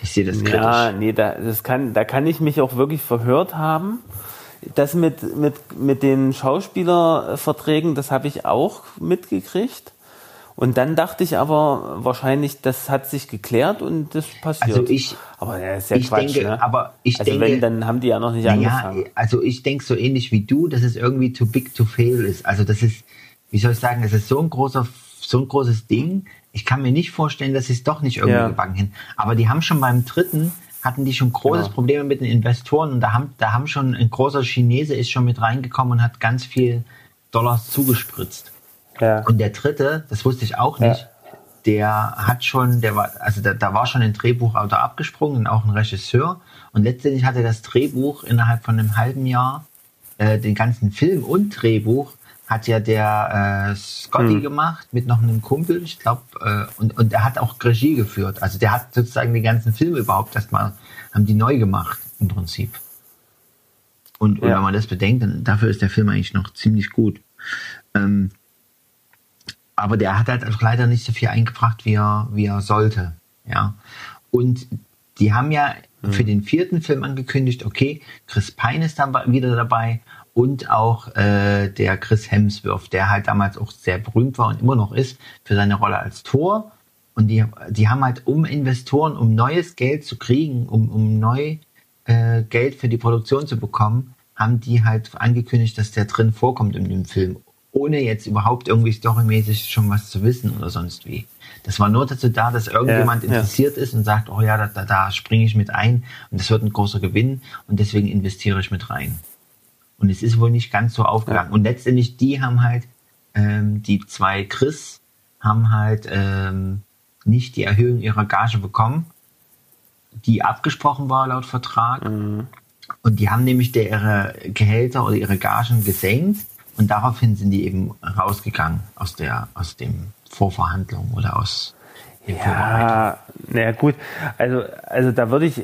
Ich sehe das kritisch. Ja, nee, da, das kann, da kann ich mich auch wirklich verhört haben. Das mit, mit, mit den Schauspielerverträgen, das habe ich auch mitgekriegt. Und dann dachte ich aber wahrscheinlich, das hat sich geklärt und das passiert. Also ich- aber ja, ist ja ich Quatsch, denke- ne? aber ich also denke- wenn, dann haben die ja noch nicht Ja, angefangen. also ich denke so ähnlich wie du, dass es irgendwie too big to fail ist. Also das ist, wie soll ich sagen, es ist so ein großer, so ein großes Ding. Ich kann mir nicht vorstellen, dass sie es doch nicht irgendwie Ja. gebacken hin. Aber die haben schon beim dritten hatten die schon großes Genau. Probleme mit den Investoren und da haben, da haben schon ein großer Chinese ist schon mit reingekommen und hat ganz viel Dollars zugespritzt. Ja. Und der dritte, das wusste ich auch Ja. nicht, der hat schon, der war, also da, da war schon ein Drehbuchautor abgesprungen und auch ein Regisseur. Und letztendlich hat er das Drehbuch innerhalb von einem halben Jahr, äh, den ganzen Film und Drehbuch hat ja der äh, Scotty Hm. gemacht mit noch einem Kumpel, ich glaube, äh, und, und der hat auch Regie geführt. Also der hat sozusagen den ganzen Film überhaupt erstmal, haben die neu gemacht im Prinzip. Und, und Ja. wenn man das bedenkt, dann dafür ist der Film eigentlich noch ziemlich gut. Ähm, aber der hat halt auch leider nicht so viel eingebracht, wie er, wie er sollte. Ja. Und die haben ja für den vierten Film angekündigt, okay, Chris Pine ist dann wieder dabei und auch äh, der Chris Hemsworth, der halt damals auch sehr berühmt war und immer noch ist für seine Rolle als Thor. Und die, die haben halt, um Investoren, um neues Geld zu kriegen, um, um neu äh, Geld für die Produktion zu bekommen, haben die halt angekündigt, dass der drin vorkommt in dem Film, ohne jetzt überhaupt irgendwie storymäßig schon was zu wissen oder sonst wie. Das war nur dazu da, dass irgendjemand Ja, ja. interessiert ist und sagt, oh ja, da, da, da springe ich mit ein und das wird ein großer Gewinn und deswegen investiere ich mit rein. Und es ist wohl nicht ganz so aufgegangen. Und letztendlich, die haben halt, ähm, die zwei Chris haben halt ähm, nicht die Erhöhung ihrer Gage bekommen, die abgesprochen war laut Vertrag. Und die haben nämlich der ihre Gehälter oder ihre Gagen gesenkt und daraufhin sind die eben rausgegangen aus der, aus dem Vorverhandlung oder aus. Ja, naja, gut. Also, also da würde ich,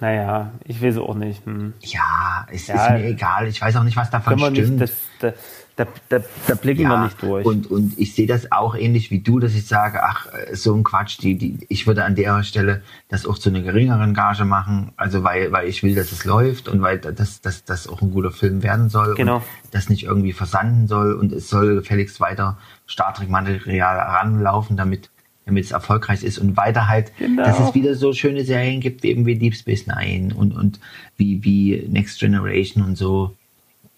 naja, ich weiß auch nicht. Hm. Ja, es Ja. ist mir egal. Ich weiß auch nicht, was davon stimmt. nicht, das, da, da, da, da blicken wir nicht durch. Und, und ich sehe das auch ähnlich wie du, dass ich sage, ach, so ein Quatsch, die, die, ich würde an der Stelle das auch zu einer geringeren Gage machen, also weil, weil ich will, dass es läuft und weil das, das, das auch ein guter Film werden soll Genau. und das nicht irgendwie versanden soll und es soll gefälligst weiter Star Trek Material ranlaufen, damit damit es erfolgreich ist und weiter halt, Genau. dass es wieder so schöne Serien gibt, eben wie Deep Space Nine und, und wie, wie Next Generation und so.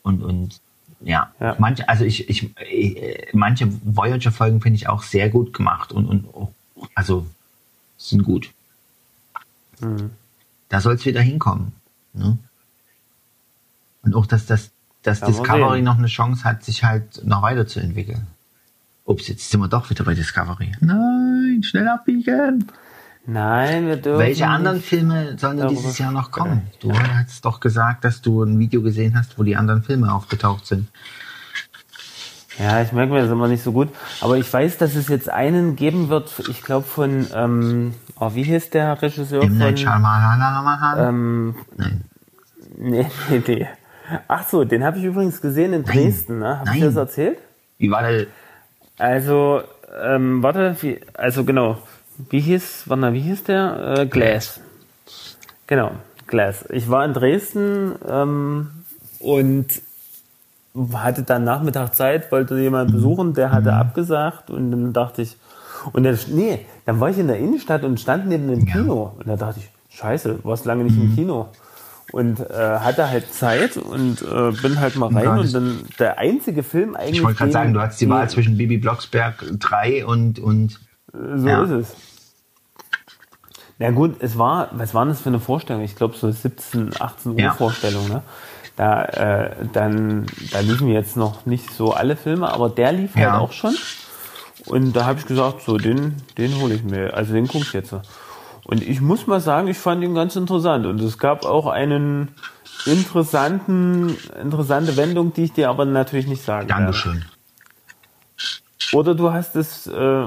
Und, und ja, Ja. manche, also ich, ich, äh, manche Voyager-Folgen finde ich auch sehr gut gemacht und, und auch- also sind gut. Mhm. Da soll es wieder hinkommen. Ne? Und auch, dass, das, dass man Discovery noch eine Chance hat, sich halt noch weiterzuentwickeln. Ups, jetzt sind wir doch wieder bei Discovery. Nein, schnell abbiegen. Nein, wir dürfen. Welche anderen Filme sollen denn dieses Jahr noch kommen? Du hast doch gesagt, dass du ein Video gesehen hast, wo die anderen Filme aufgetaucht sind. Ja, ich merke mir das immer nicht so gut. Aber ich weiß, dass es jetzt einen geben wird, ich glaube von, ähm, oh, wie hieß der Regisseur M. von, ähm, Nein. nee, nee, nee. Ach so, den habe ich übrigens gesehen in Dresden, ne? Habe ich Nein. dir das erzählt? Wie war der? Also, ähm, warte, wie, also genau, wie hieß, warte mal, wie hieß der? Äh, Glass. Genau, Glass. Ich war in Dresden ähm, und hatte dann Nachmittag Zeit, wollte jemanden besuchen, der hatte abgesagt und dann dachte ich, und dann, nee, dann war ich in der Innenstadt und stand neben dem. Kino und da dachte ich, scheiße, warst lange nicht im Kino. Und äh, hatte halt Zeit und äh, bin halt mal rein Ja, und dann der einzige Film eigentlich. Ich wollte gerade sagen, du hattest die Wahl zwischen Bibi Blocksberg 3 und, und so Ja. ist es. Na gut, es war, was war das für eine Vorstellung? Ich glaube so 17, 18 Uhr Ja. Vorstellung, ne? Da, äh, dann, da liefen jetzt noch nicht so alle Filme, aber der lief Ja. halt auch schon. Und da habe ich gesagt, so, den, den hole ich mir, also den gucke ich jetzt. Und ich muss mal sagen, ich fand ihn ganz interessant. Und es gab auch einen interessanten, interessante Wendung, die ich dir aber natürlich nicht sagen werde. Dankeschön. Oder du hast es äh,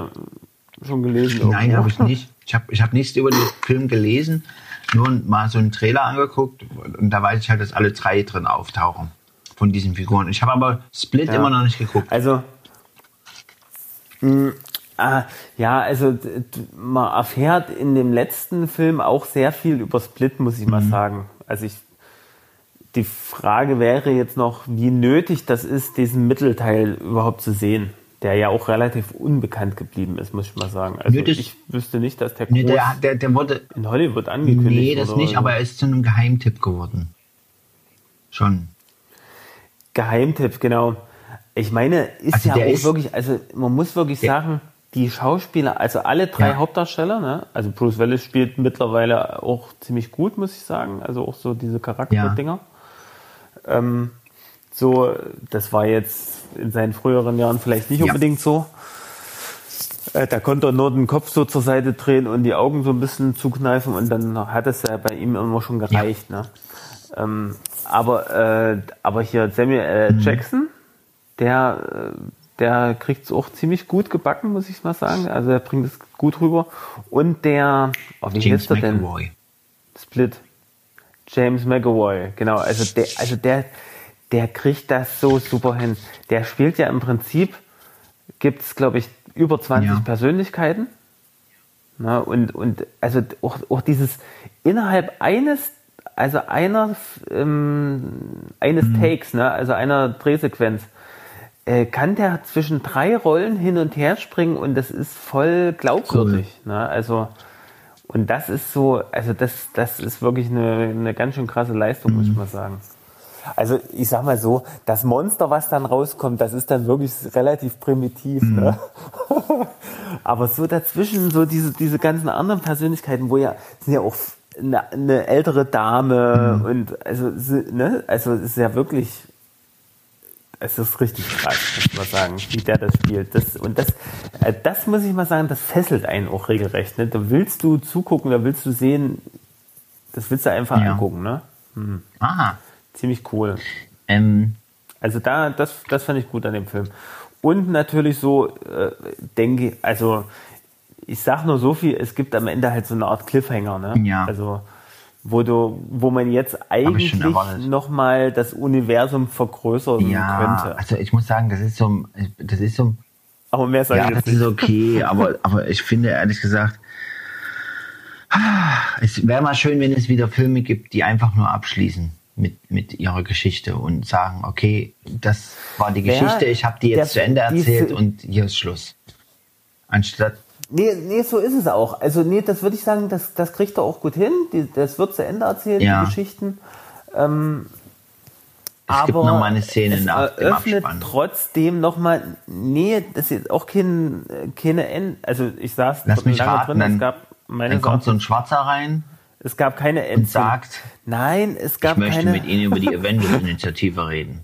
schon gelesen? Nein, habe ich nicht. Ich habe ich hab nichts über den Film gelesen, nur mal so einen Trailer angeguckt und da weiß ich halt, dass alle drei drin auftauchen von diesen Figuren. Ich habe aber Split Ja. immer noch nicht geguckt. Also, mh, ah, ja, also man erfährt in dem letzten Film auch sehr viel über Split, muss ich mal Mhm. sagen. Also ich, die Frage wäre jetzt noch, wie nötig das ist, diesen Mittelteil überhaupt zu sehen, der ja auch relativ unbekannt geblieben ist, muss ich mal sagen. Also Nö, das- ich wüsste nicht, dass der, Nee, der, der, der wurde. in Hollywood angekündigt Nee, das nicht, oder aber so. er ist zu einem Geheimtipp geworden. Schon. Geheimtipp, genau. Ich meine, ist Also ja auch ist- wirklich, also man muss wirklich sagen, die Schauspieler, also alle drei Ja. Hauptdarsteller, ne? also Bruce Willis spielt mittlerweile auch ziemlich gut, muss ich sagen, also auch so diese Charakterdinger. Ähm, so, das war jetzt in seinen früheren Jahren vielleicht nicht Ja. unbedingt so. Äh, Da konnte er nur den Kopf so zur Seite drehen und die Augen so ein bisschen zukneifen und dann hat es ja bei ihm immer schon gereicht. Ne? Ähm, aber, äh, aber hier Samuel L. Mhm. Jackson, der, äh, der kriegt es auch ziemlich gut gebacken, muss ich mal sagen. Also er bringt es gut rüber. Und der, oh, wie James heißt er denn? McAvoy. Split. James McAvoy, genau. Also der, also der, der kriegt das so super hin. Der spielt ja im Prinzip, gibt es, glaube ich, über 20 Ja. Persönlichkeiten. Na, und, und also auch, auch dieses innerhalb eines, also einer, ähm, eines Mhm. Takes, ne, also einer Drehsequenz, äh, kann der zwischen drei Rollen hin und her springen und das ist voll glaubwürdig. Ne? Also, und das ist so, also das, das ist wirklich eine, eine ganz schön krasse Leistung, muss ich mal sagen. Also ich sag mal so, das Monster, was dann rauskommt, das ist dann wirklich relativ primitiv. Ne? Aber so dazwischen, so diese, diese ganzen anderen Persönlichkeiten, wo ja, sind ja auch eine, eine ältere Dame und also, ne? also es ist ja wirklich, es ist richtig krass, muss man sagen, wie der das spielt. Das, und das, äh, das muss ich mal sagen, das fesselt einen auch regelrecht. Ne? Da willst du zugucken, da willst du sehen, das willst du einfach Ja. angucken. Ne? Ah, Ziemlich cool. ähm, Also da, das, das fand ich gut an dem Film. Und natürlich so, äh, denke, also ich sag nur so viel, es gibt am Ende halt so eine Art Cliffhanger, ne? Ja. Also wo du, wo man jetzt eigentlich nochmal das Universum vergrößern ja, könnte. also ich muss sagen, das ist so, das ist so, Aber mehr sage ja, ich das jetzt ist nicht. okay, aber, aber ich finde ehrlich gesagt, es wäre mal schön, wenn es wieder Filme gibt, die einfach nur abschließen mit, mit ihrer Geschichte und sagen, okay, das war die Geschichte, ich habe die jetzt der- zu Ende erzählt Fi- und hier ist Schluss. Anstatt Nee, nee, so ist es auch. Also nee, das würde ich sagen, das, das kriegt er auch gut hin. Die, das wird zu Ende erzählen, Ja. die Geschichten. Ähm, Es aber gibt noch mal eine Szene es nach dem eröffnet Abspann. trotzdem nochmal, nee, das ist auch kein, keine End, also ich saß Lass mich lange raten, drin, dann, es gab meine dann kommt so ein Schwarzer rein es gab keine und Endzone. sagt, Nein, es ich gab möchte keine. mit Ihnen über die Avengers-Initiative reden.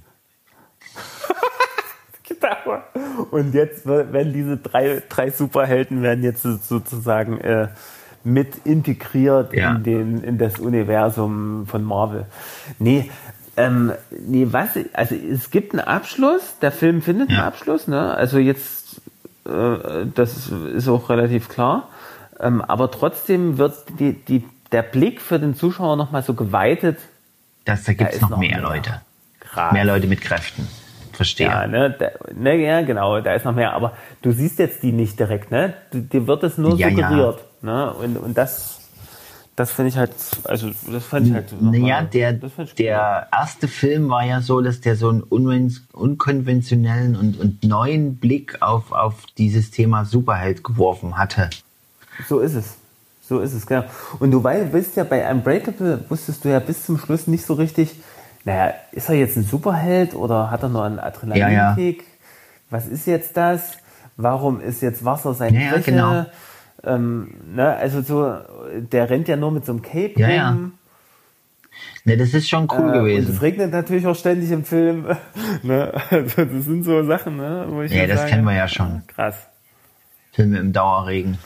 Genau. Und jetzt wer- werden diese drei, drei Superhelden werden jetzt so- sozusagen äh, mit integriert Ja. in, den, in das Universum von Marvel. Nee, ähm, nee, was, also es gibt einen Abschluss, der Film findet Ja. einen Abschluss, ne? Also jetzt, äh, das ist auch relativ klar. Ähm, aber trotzdem wird die, die, der Blick für den Zuschauer nochmal so geweitet. Das, da gibt es noch, noch mehr, mehr. Leute. Krass. Mehr Leute mit Kräften. Verstehe. Ja, ne, da, ne, ja, genau, da ist noch mehr, aber du siehst jetzt die nicht direkt, ne? Dir wird es nur Ja, ja. suggeriert, ne? Und, und das, das finde ich halt, also das fand ich halt. Naja, der, der erste Film war ja so, dass der so einen unkonventionellen und, und neuen Blick auf, auf dieses Thema Superheld geworfen hatte. So ist es. So ist es, genau. Und du weißt, bist ja bei Unbreakable, wusstest du ja bis zum Schluss nicht so richtig, naja, ist er jetzt ein Superheld oder hat er nur einen Adrenalinkick? Was ist jetzt das? Warum ist jetzt Wasser seine Ja, ja, genau. Ähm, ne, also so, der rennt ja nur mit so einem Cape Ja, ja. rum. Ne, das ist schon cool Äh, Und gewesen. es regnet natürlich auch ständig im Film. ne? also das sind so Sachen, ne? wo ich Ja, das sage, kennen wir ja schon. Krass. Filme im Dauerregen.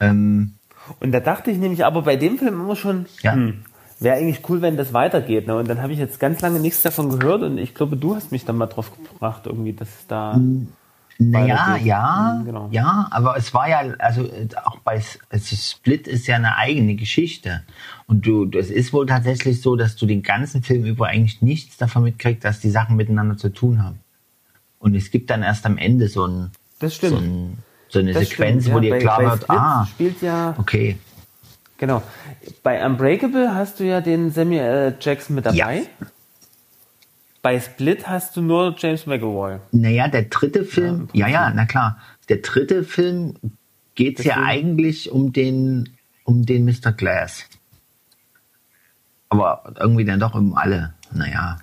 Ähm, Und da dachte ich nämlich aber bei dem Film immer schon, Ja. hm, wäre eigentlich cool, wenn das weitergeht. Ne? Und dann habe ich jetzt ganz lange nichts davon gehört und ich glaube, du hast mich dann mal drauf gebracht, irgendwie, dass es da. naja, Weitergeht. ja, Mhm, genau. ja, aber es war ja, also auch bei also Split ist ja eine eigene Geschichte. Und du, es ist wohl tatsächlich so, dass du den ganzen Film über eigentlich nichts davon mitkriegst, dass die Sachen miteinander zu tun haben. Und es gibt dann erst am Ende so, ein, so, ein, so eine Das Sequenz, stimmt, wo ja. dir Bei- klar bei wird, Split ah, spielt ja, okay, genau. Bei Unbreakable hast du ja den Samuel L. Jackson mit dabei. Ja. Bei Split hast du nur James McAvoy. Naja, der dritte Film, ja, ja, na klar. Der dritte Film geht es ja eigentlich um den, um den Mr. Glass. Aber irgendwie dann doch um alle. Naja.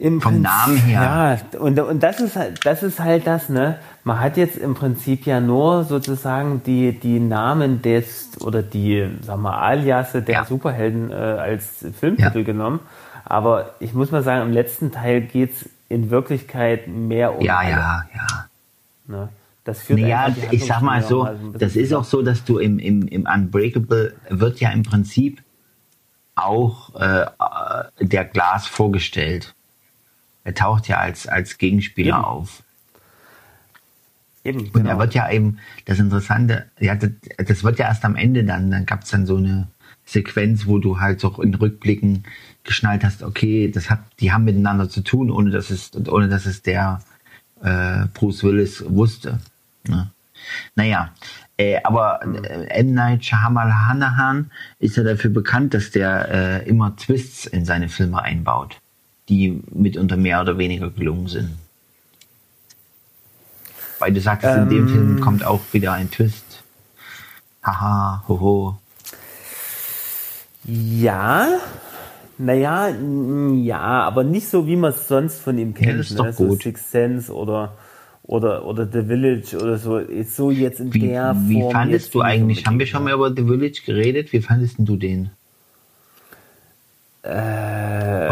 Im Vom Prinzip- Namen her. Ja, und, und das ist halt, das ist halt das, ne? Man hat jetzt im Prinzip ja nur sozusagen die, die Namen des oder die, sagen wir, Aliasse der Ja. Superhelden äh, als Filmtitel Ja. genommen. Aber ich muss mal sagen, im letzten Teil geht's in Wirklichkeit mehr um Ja, alle, ja, ja. Ne? Das führt Naja, ich sag mal so, mal das ist auch so, dass du im, im, im Unbreakable wird ja im Prinzip auch äh, der Glas vorgestellt. Er taucht ja als, als Gegenspieler Eben. auf. Eben, Und genau. er wird ja eben, das Interessante, ja, das, das wird ja erst am Ende dann, dann gab's dann so eine Sequenz, wo du halt so in Rückblicken geschnallt hast, okay, das hat, die haben miteinander zu tun, ohne dass es, ohne dass es der äh, Bruce Willis wusste. Ne? Naja, äh, aber äh, M. Night Shyamalan ist ja dafür bekannt, dass der äh, immer Twists in seine Filme einbaut, die mitunter mehr oder weniger gelungen sind. Weil du sagst, in dem Ähm. Film kommt auch wieder ein Twist. Haha, hoho. Ja, naja, ja, aber nicht so, wie man es sonst von ihm kennt. Ja, ist doch ne? So gut. Sixth Sense oder, oder, oder The Village oder so. So jetzt in Wie, der Form. wie fandest du eigentlich, haben wir schon ne? mal über The Village geredet? Wie fandest du den? Äh,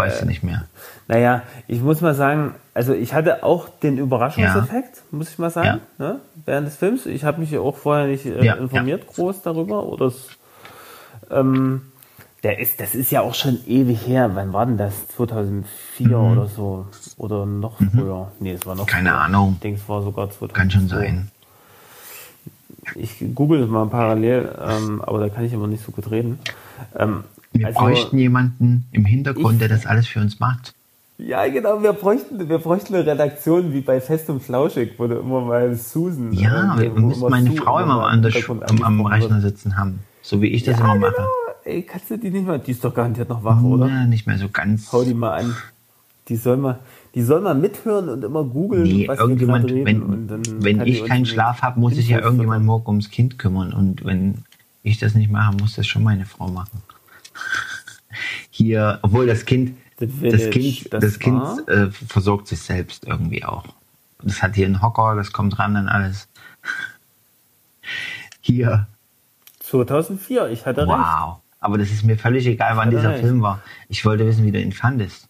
Weißt du nicht mehr. Naja, ich muss mal sagen, also ich hatte auch den Überraschungseffekt, muss ich mal sagen, ne? während des Films. Ich habe mich auch vorher nicht äh, Ja, informiert groß darüber. Oder ähm, der ist, das ist ja auch schon ewig her. Wann war denn das? 2004 oder so? Oder noch früher? Nee, es war noch Mhm. Keine früher. Ahnung. Ich denke, es war sogar 2002. Kann schon sein. Ich google es mal parallel, ähm, aber da kann ich immer nicht so gut reden. Ähm, Wir also- bräuchten jemanden im Hintergrund, Ich- der das alles für uns macht. Ja, genau, wir bräuchten, wir bräuchten eine Redaktion wie bei Fest und Flauschig, wo du immer mal Susan. Ja, äh, wir wo müssen meine Frau immer an der, am, am Rechner sitzen haben. So wie ich das Ja, immer genau. mache. Ey, kannst du die nicht mal, die ist doch garantiert noch wach, oder? Ja, nicht mehr so ganz. Hau die mal an. Die soll mal, die soll mal mithören und immer googeln, Nee, was irgendjemand, wir reden. wenn, wenn ich keinen Schlaf habe, muss sich ja irgendjemand morgen ums Kind kümmern. Und wenn ich das nicht mache, muss das schon meine Frau machen. Hier, obwohl das Kind, The das Village, Kind, das das, Kind äh, versorgt sich selbst irgendwie auch. Das hat hier einen Hocker, das kommt ran an alles. Hier, 2004, ich hatte recht. wow. Aber das ist mir völlig egal, wann dieser recht. Film war. Ich wollte wissen, wie du ihn fandest.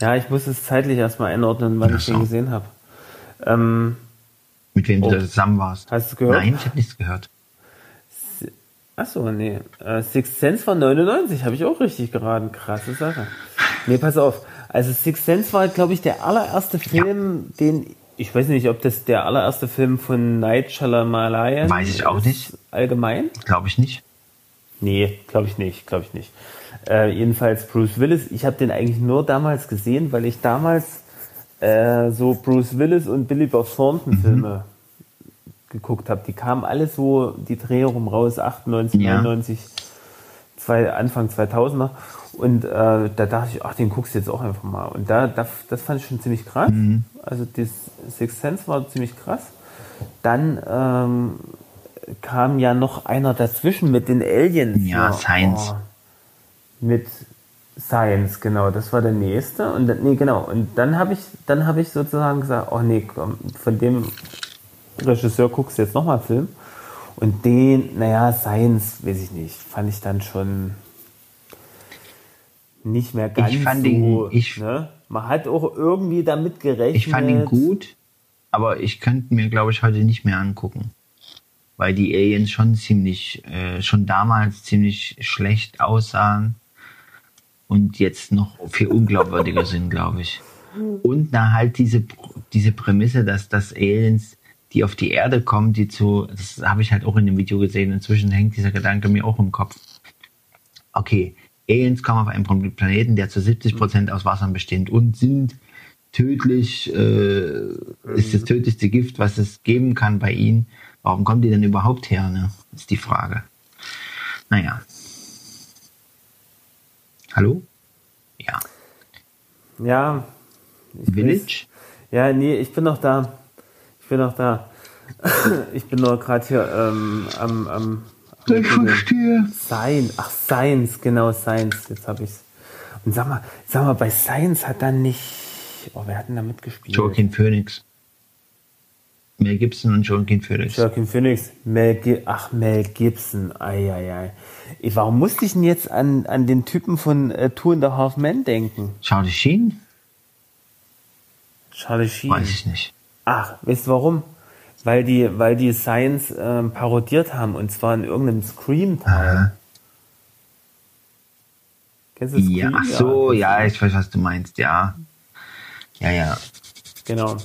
Ja, ich muss es zeitlich erstmal einordnen, wann ich den gesehen habe. Ähm, Mit wem Oh. du da zusammen warst. Hast du gehört? Nein, ich habe nichts gehört. Achso, nee. Äh, Sixth Sense war 99, habe ich auch richtig geraten. Krasse Sache. Nee, pass auf. Also Sixth Sense war, glaube ich, der allererste Film, den ich weiß nicht, ob das der allererste Film von Night Shyamalan Weiß ich auch nicht. Allgemein? Glaube ich nicht. Nee, glaube ich nicht, glaube ich nicht. Äh, jedenfalls Bruce Willis. Ich habe den eigentlich nur damals gesehen, weil ich damals äh, so Bruce Willis und Billy Bob Thornton Mhm. Filme geguckt habe. Die kamen alle so die Dreh rum raus, 98, Ja. 99, zwei, Anfang 2000er. Und äh, da dachte ich, ach, den guckst du jetzt auch einfach mal. Und da, da das fand ich schon ziemlich krass. Mhm. Also das Sixth Sense war ziemlich krass. Dann ähm, kam ja noch einer dazwischen mit den Aliens. Ja, Science. Oh, mit Science, genau, das war der nächste. Und dann, nee, genau. Und dann habe ich, dann habe ich sozusagen gesagt, oh nee, komm, von dem Regisseur guckst du jetzt nochmal einen Film. Und den, naja, Science, weiß ich nicht, fand ich dann schon nicht mehr ganz fand so. ihn- ich- ne? Man hat auch irgendwie damit gerechnet. Ich fand ihn gut, aber ich könnte mir, glaube ich, heute nicht mehr angucken. Weil die Aliens schon ziemlich, äh, schon damals ziemlich schlecht aussahen und jetzt noch viel unglaubwürdiger sind, glaube ich. Und na halt diese, diese Prämisse, dass das Aliens, die auf die Erde kommen, die zu, das habe ich halt auch in dem Video gesehen, inzwischen hängt dieser Gedanke mir auch im Kopf. Okay, Aliens kommen auf einen Planeten, der zu 70 Prozent aus Wasser besteht und sind tödlich, äh, ist das tödlichste Gift, was es geben kann bei ihnen. Warum kommen die denn überhaupt her, ne? Ist die Frage. Naja. Hallo? Ja. Ja. Village? Weiß, ja, nee, ich bin noch da. Ich bin noch da. ich bin nur gerade hier ähm, am, am, am Ich verstehe. Science. Ach, Science, genau, Science. Jetzt habe ich's. Und sag mal, sag mal, bei Science hat dann nicht. Oh, wer hat denn da mitgespielt? Joaquin Phoenix. Mel Gibson und Joaquin Phoenix. Joaquin Phoenix, Mel Gi Ach, Mel Gibson, eieiei. Ey, Warum musste ich denn jetzt an, an den Typen von äh, Two and a Half Men denken? Charlie Sheen? Charlie Sheen. Weiß ich nicht. Ach, weißt du warum? Weil die, weil die Science ähm, parodiert haben und zwar in irgendeinem Scream-Teil. Kennst du Scream? Ja, ach so, ja, ich weiß, was du meinst, ja. Ja, ja. Genau.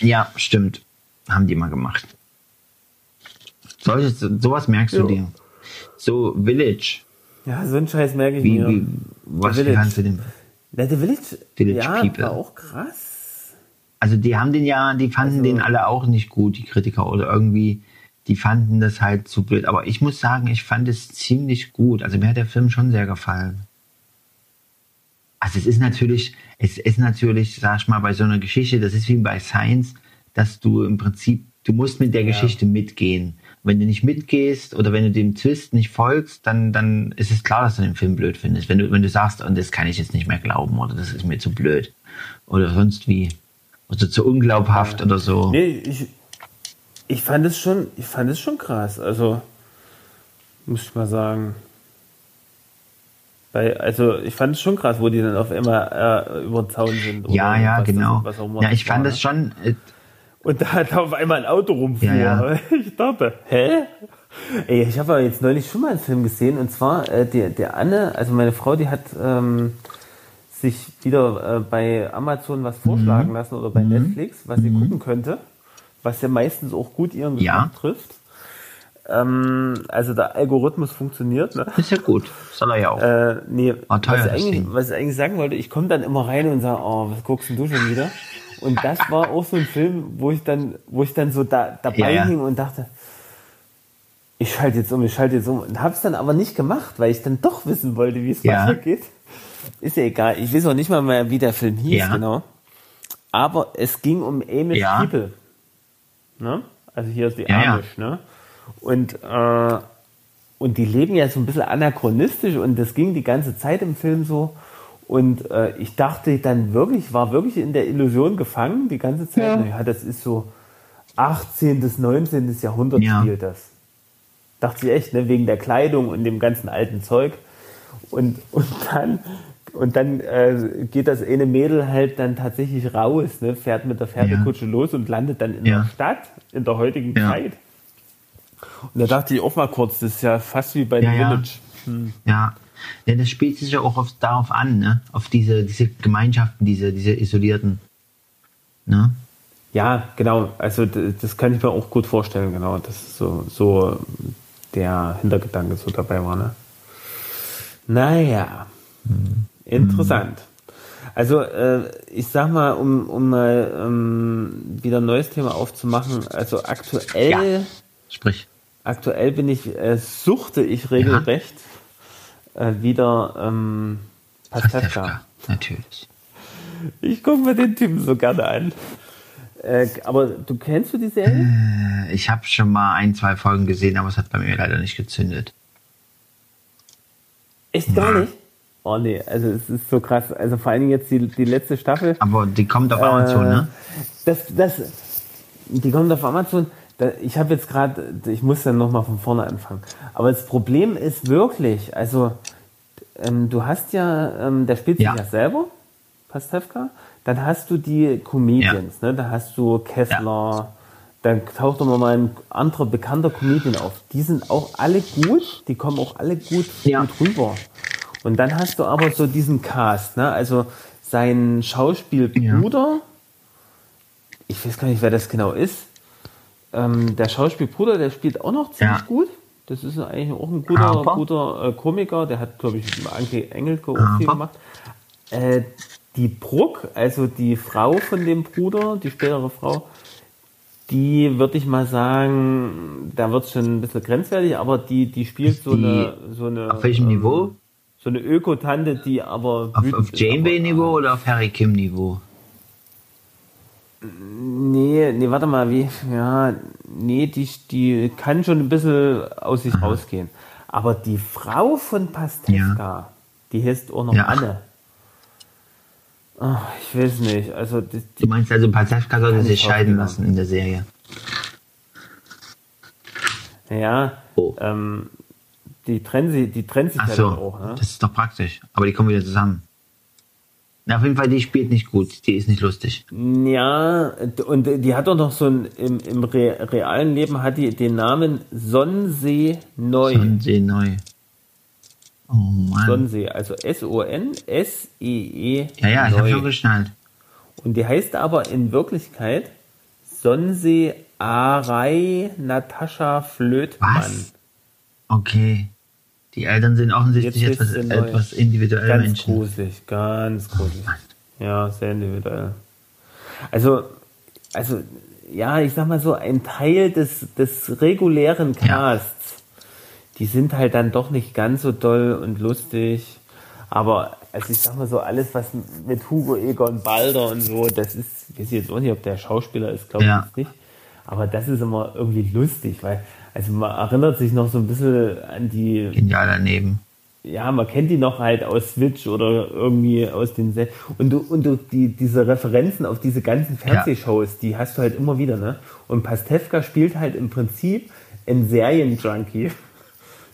Ja, stimmt. Haben die mal gemacht. Solches, sowas merkst Jo. du dir. So, Village. Ja, so einen Scheiß merke ich Wie, mir. wie, was kannst du denn? Na, The Village, Village ja, People. war auch krass. Also die haben den ja, die fanden Also- den alle auch nicht gut, die Kritiker, oder irgendwie, die fanden das halt zu blöd. Aber ich muss sagen, ich fand es ziemlich gut. Also mir hat der Film schon sehr gefallen. Also es ist natürlich, es ist natürlich, sag ich mal, bei so einer Geschichte, das ist wie bei Science, dass du im Prinzip, du musst mit der Geschichte mitgehen. Wenn du nicht mitgehst oder wenn du dem Twist nicht folgst, dann, dann ist es klar, dass du den Film blöd findest. Wenn du, wenn du sagst, und das kann ich jetzt nicht mehr glauben oder das ist mir zu blöd oder sonst wie. Oder zu unglaubhaft oder so. Nee, ich, ich fand es schon, ich fand es schon krass. Also, muss ich mal sagen. Bei, also, ich fand es schon krass, wo die dann auf einmal äh, über den Zaun sind. ja, ja, das- genau. was auch immer ja, ich fand ne? das schon, äh, Und da hat auf einmal ein Auto rumfuhr. Ja, ja. Ich dachte, hä? Ey, ich habe aber jetzt neulich schon mal einen Film gesehen und zwar äh, der, der Anne, also meine Frau, die hat ähm, sich wieder äh, bei Amazon was vorschlagen Mhm. lassen oder bei Netflix, was sie gucken könnte, was ja meistens auch gut ihren Geschmack Ja. trifft. Ähm, also der Algorithmus funktioniert. Ne? ist ja gut. Soll er ja auch. Äh, nee, teuer, was, ich eigentlich, was ich eigentlich sagen wollte, ich komme dann immer rein und sage, oh, was guckst denn du schon wieder? Und das war auch so ein Film, wo ich dann, wo ich dann so da, dabei Ja, ja. hing und dachte, ich schalte jetzt um, ich schalte jetzt um. Und habe es dann aber nicht gemacht, weil ich dann doch wissen wollte, wie es Ja. weitergeht. Ist ja egal. Ich weiß auch nicht mal mehr, wie der Film hieß, Ja. genau. Aber es ging um Amish Ja. People. Ne? Also hier ist die Ja, ja. Amish, ne? Und, äh, und die leben ja so ein bisschen anachronistisch und das ging die ganze Zeit im Film so. Und äh, ich dachte dann wirklich, war wirklich in der Illusion gefangen die ganze Zeit. Ja. Naja, das ist so 18. bis 19. Jahrhundert Ja. spielt das. Dachte ich echt, ne? wegen der Kleidung und dem ganzen alten Zeug. Und, und dann, und dann äh, geht das eine Mädel halt dann tatsächlich raus, ne? fährt mit der Pferdekutsche los und landet dann in Ja. der Stadt, in der heutigen Ja. Zeit. Und da dachte ich auch mal kurz, das ist ja fast wie bei Ja, ja. Village. Ja. ja, das spielt sich ja auch auf, darauf an, ne? Auf diese, diese Gemeinschaften, diese, diese isolierten. Ne? Ja, genau. Also das kann ich mir auch gut vorstellen, genau. Das ist so, so der Hintergedanke so dabei war, ne? Naja, interessant. Also äh, ich sag mal, um, um mal ähm, wieder ein neues Thema aufzumachen, also aktuell, Sprich. aktuell bin ich, äh, suchte ich regelrecht äh, wieder ähm, Pastewka. Natürlich. Ich gucke mir den Typen so gerne an. Äh, aber du kennst du die Serie? Äh, Ich habe schon mal ein, zwei Folgen gesehen, aber es hat bei mir leider nicht gezündet. Echt gar nicht? Oh nee, also es ist so krass. Also vor allen Dingen jetzt die, die letzte Staffel. Aber die kommt auf Amazon, Äh, ne? Das, das, die kommt auf Amazon. Ich habe jetzt gerade, ich muss dann nochmal von vorne anfangen. Aber das Problem ist wirklich, also ähm, du hast ja, ähm, der spielt sich Ja. ja selber, Pastewka. Dann hast du die Comedians, ne? Da hast du Kessler. Dann taucht immer mal ein anderer bekannter Comedian auf. Die sind auch alle gut, die kommen auch alle gut, Ja. gut rüber. Und dann hast du aber so diesen Cast, ne? Also sein Schauspielbruder, ich weiß gar nicht, wer das genau ist. Ähm, der Schauspielbruder, der spielt auch noch ziemlich Ja. gut. Das ist eigentlich auch ein guter, guter äh, Komiker. Der hat, glaube ich, mit Anke Engelke auch viel gemacht. Äh, die Bruck, also die Frau von dem Bruder, die spätere Frau, die würde ich mal sagen, da wird es schon ein bisschen grenzwertig, aber die, die spielt so Die- eine, so eine. Auf welchem ähm, Niveau? So eine Ökotante, die aber. Auf, auf Janeway-Niveau oder auf Harry Kim-Niveau? Nee, nee, warte mal, wie, ja, nee, die, die kann schon ein bisschen aus sich rausgehen. Aber die Frau von Pastewka, die heißt auch noch Ja. Anne. Ach, ich weiß nicht, also die, Du meinst also, Pastewka sollte sich ich scheiden lassen in der Serie? ja, Oh. ähm, die trennen sie, die trennt sich Ach ja so, dann auch, ne? das ist doch praktisch. Aber die kommen wieder zusammen. Na, auf jeden Fall, die spielt nicht gut. Die ist nicht lustig. Ja, und die hat doch noch so ein, im, im Re realen Leben hat die den Namen Sonsee Neu. Sonsee neu. Oh Mann. Sonsee, also S-O-N-S-E-E. ja, ja, ich habe schon geschnallt. Und die heißt aber in Wirklichkeit Sonsee Arai Natascha Flötmann. Was? Okay. Die Eltern sind offensichtlich Jetzt etwas, etwas individuelle Ganz Menschen. gruselig, ganz gruselig. Mann. Ja, sehr individuell. Also, also, ja, ich sag mal so, ein Teil des, des regulären Ja. Casts, die sind halt dann doch nicht ganz so doll und lustig. Aber, also ich sag mal so, alles, was mit Hugo Egon Balder und so, das ist, ich weiß jetzt auch nicht, ob der Schauspieler ist, glaube Ja. ich jetzt nicht. Aber das ist immer irgendwie lustig, weil, also man erinnert sich noch so ein bisschen an die Genial daneben. ja, man kennt die noch halt aus Switch oder irgendwie aus den Se und du und du die diese Referenzen auf diese ganzen Fernsehshows, die hast du halt immer wieder, ne? Und Pastewka spielt halt im Prinzip ein Serienjunkie.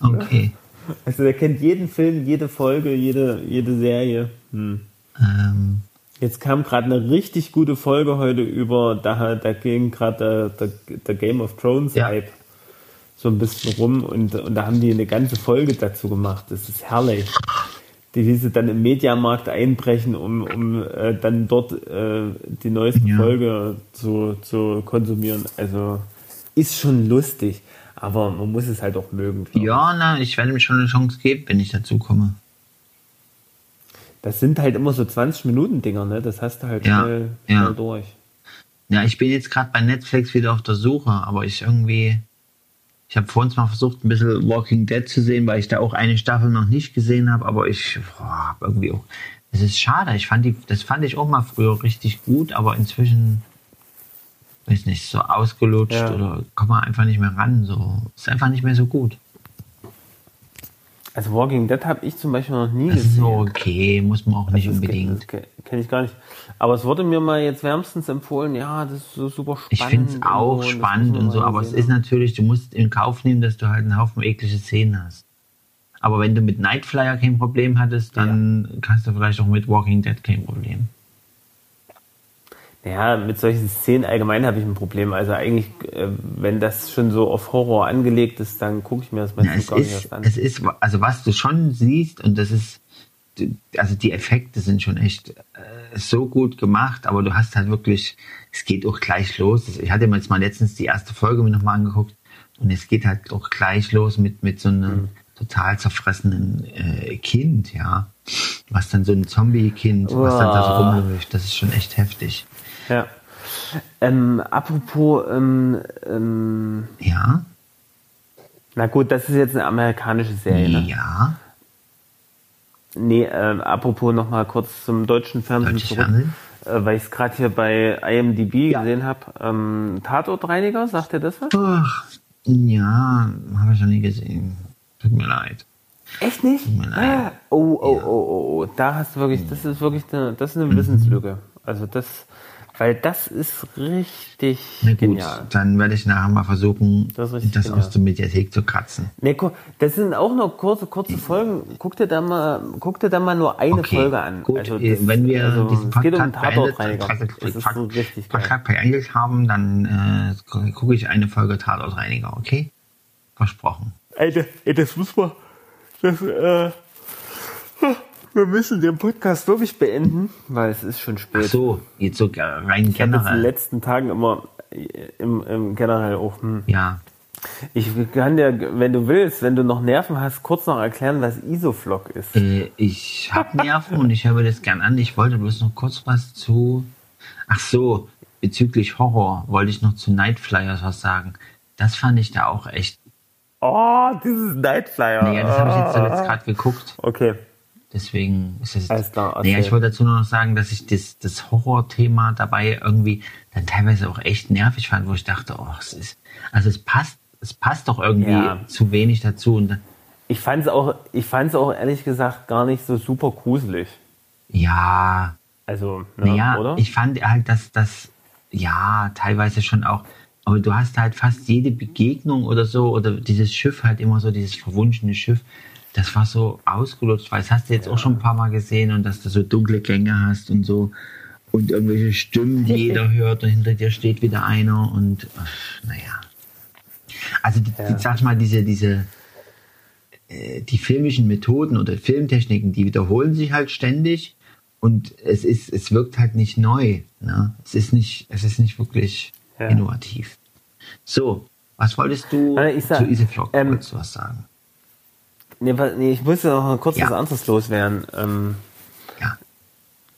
Okay. Also der kennt jeden Film, jede Folge, jede jede Serie. Hm. Ähm, Jetzt kam gerade eine richtig gute Folge heute über, da, da ging gerade der, der, der Game of Thrones Ja. Hype so ein bisschen rum und, und da haben die eine ganze Folge dazu gemacht. Das ist herrlich. Die wie sie dann im Mediamarkt einbrechen, um, um äh, dann dort äh, die neueste Ja. Folge zu, zu konsumieren. Also ist schon lustig, aber man muss es halt auch mögen. ja, na, ich werde mir schon eine Chance geben, wenn ich dazu komme. Das sind halt immer so 20 Minuten Dinger, ne? Das hast du halt Ja, schnell, ja. schnell durch. Ja, ich bin jetzt gerade bei Netflix wieder auf der Suche, aber ich irgendwie. Ich habe vorhin mal versucht, ein bisschen Walking Dead zu sehen, weil ich da auch eine Staffel noch nicht gesehen habe, aber ich boah, irgendwie auch. Es ist schade. Ich fand die, das fand ich auch mal früher richtig gut, aber inzwischen weiß nicht, so ausgelutscht Ja. oder kommt man einfach nicht mehr ran. So ist einfach nicht mehr so gut. Also Walking Dead habe ich zum Beispiel noch nie Das ist gesehen. so okay, muss man auch nicht Das unbedingt. ke- Das kenne ich gar nicht. Aber es wurde mir mal jetzt wärmstens empfohlen, ja, das ist so super spannend. Ich finde es auch und spannend und so, aber es gesehen ist natürlich, du musst in Kauf nehmen, dass du halt einen Haufen eklige Szenen hast. Aber wenn du mit Nightflyer kein Problem hattest, dann hast du vielleicht auch mit Walking Dead kein Problem. Ja, mit solchen Szenen allgemein habe ich ein Problem. Also eigentlich, äh, wenn das schon so auf Horror angelegt ist, dann gucke ich mir das Ja, meistens es gar nicht ist, erst an. es ist, also was du schon siehst, und das ist, also die Effekte sind schon echt äh, so gut gemacht, aber du hast halt wirklich, es geht auch gleich los. Ich hatte mir jetzt mal letztens die erste Folge mir nochmal angeguckt und es geht halt auch gleich los mit, mit so einem Mhm. total zerfressenen äh, Kind, ja. Was dann so ein Zombie-Kind, was dann da so rumläuft, das ist schon echt heftig. Ja. Ähm, apropos, ähm, ähm, Ja, na gut, das ist jetzt eine amerikanische Serie, ne? ja, Nee, ähm, apropos nochmal kurz zum deutschen Fernsehen Deutsches zurück, Fernsehen? äh, weil ich es gerade hier bei IMDb Ja. gesehen habe. Ähm, Tatortreiniger, sagt ihr das was? Ach, ja, habe ich noch nie gesehen. Tut mir leid. Echt nicht? Tut mir leid. Oh, oh, oh, oh, oh, da hast du wirklich, das ist wirklich eine, das ist eine Wissenslücke. Also das, weil das ist richtig Na gut, genial. dann werde ich nachher mal versuchen, Das das, aus der Mediathek zu kratzen. Nee, gu- das sind auch nur kurze, kurze Folgen. Guck dir da mal, guck dir da mal nur eine Okay, Folge an. gut, Also äh, das- wenn wir also, diesen es geht um Podcast beendet, so. Podcast haben, dann äh, gu- gucke ich eine Folge Tatortreiniger, okay? Versprochen. Ey, das, ey, das muss man, das, äh, wir müssen den Podcast wirklich beenden, weil es ist schon Ach spät. so, jetzt so rein ich jetzt in den generell. letzten Tagen immer äh, im, im generell auch, hm. Ja, Ich kann dir, wenn du willst, wenn du noch Nerven hast, kurz noch erklären, was Isoflock ist. äh, ich habe Nerven und ich höre das gern an. Ich wollte bloß noch kurz was zu. Ach so, bezüglich Horror wollte ich noch zu Nightflyers was sagen. Das fand ich da auch echt. Oh, dieses Nightflyer. Naja, das habe ich jetzt zuletzt gerade geguckt. Okay. Deswegen ist es. Alles klar, naja, erzähl. ich wollte dazu nur noch sagen, dass ich das, das Horrorthema dabei irgendwie dann teilweise auch echt nervig fand, wo ich dachte, oh, es ist. Also es passt, es passt doch irgendwie Ja. zu wenig dazu. Und Ich fand es auch, ich fand's auch ehrlich gesagt gar nicht so super gruselig. ja, Also, ne, Naja, oder? ich fand halt, dass das, ja, teilweise schon auch, aber du hast halt fast jede Begegnung oder so, oder dieses Schiff halt immer so, dieses verwunschene Schiff, das war so ausgelutscht, weil das hast du jetzt auch schon ein paar Mal gesehen und dass du so dunkle Gänge hast und so und irgendwelche Stimmen, die jeder hört und hinter dir steht wieder einer und, naja. Also, die, Ja. die, sag mal, diese, diese, äh, die filmischen Methoden oder Filmtechniken, die wiederholen sich halt ständig und es ist, es wirkt halt nicht neu. Ne? Es ist nicht, es ist nicht wirklich Ja. innovativ. So, was wolltest du ich sag, zu Iseflock? ähm, was sagen? Nee, nee, ich muss ja noch kurz Ja. was anderes loswerden. Ähm, Ja.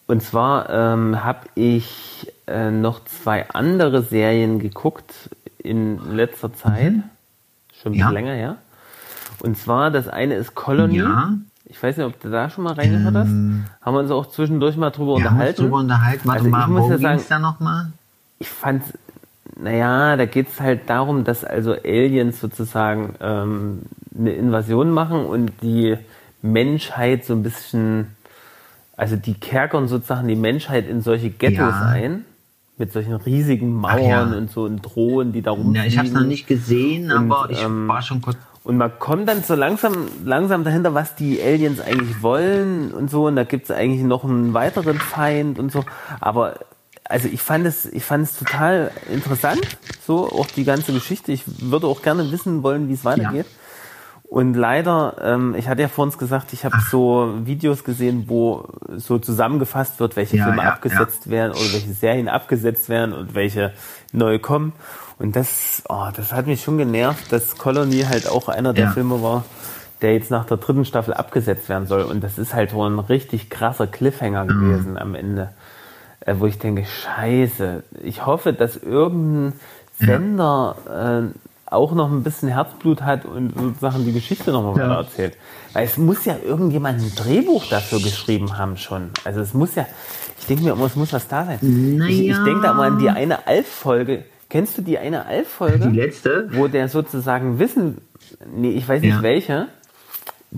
und zwar ähm, habe ich äh, noch zwei andere Serien geguckt in letzter Zeit. Schon ein Ja. bisschen länger her. Und zwar, das eine ist Colony. Ja. Ich weiß nicht, ob du da schon mal reingehört hast. Haben wir uns auch zwischendurch mal drüber uns unterhalten. drüber unterhalten. Warte Also ich mal, muss worum ja sagen- da nochmal? ich fand, naja, da geht es halt darum, dass also Aliens sozusagen ähm, eine Invasion machen und die Menschheit so ein bisschen, also die kerkern sozusagen die Menschheit in solche Ghettos Ja. ein, mit solchen riesigen Mauern ja. und so und Drohnen, die da rumfliegen. Ja, ich habe es noch nicht gesehen, Und, aber ich ähm, war schon kurz. Und man kommt dann so langsam, langsam dahinter, was die Aliens eigentlich wollen und so. Und da gibt es eigentlich noch einen weiteren Feind und so. Aber also ich fand es, ich fand es total interessant, so auch die ganze Geschichte. Ich würde auch gerne wissen wollen, wie es weitergeht. Und leider, ähm, ich hatte ja vor uns gesagt, ich habe so Videos gesehen, wo so zusammengefasst wird, welche Ja, Filme ja, abgesetzt werden oder welche Serien abgesetzt werden und welche neu kommen. Und das, oh, das hat mich schon genervt, dass Colony halt auch einer der Ja. Filme war, der jetzt nach der dritten Staffel abgesetzt werden soll. Und das ist halt wohl ein richtig krasser Cliffhanger Mhm. gewesen am Ende. Äh, wo ich denke, scheiße, ich hoffe, dass irgendein Sender äh, auch noch ein bisschen Herzblut hat und sozusagen die Geschichte nochmal Ja. erzählt. Weil es muss ja irgendjemand ein Drehbuch dafür geschrieben haben schon. Also es muss ja, ich denke mir immer, es muss was da sein. Ich, ich Naja. denke da mal an die eine Alf-Folge. Kennst du die eine Alf-Folge? Die letzte? wo der sozusagen Wissen, nee, ich weiß nicht Ja. welche,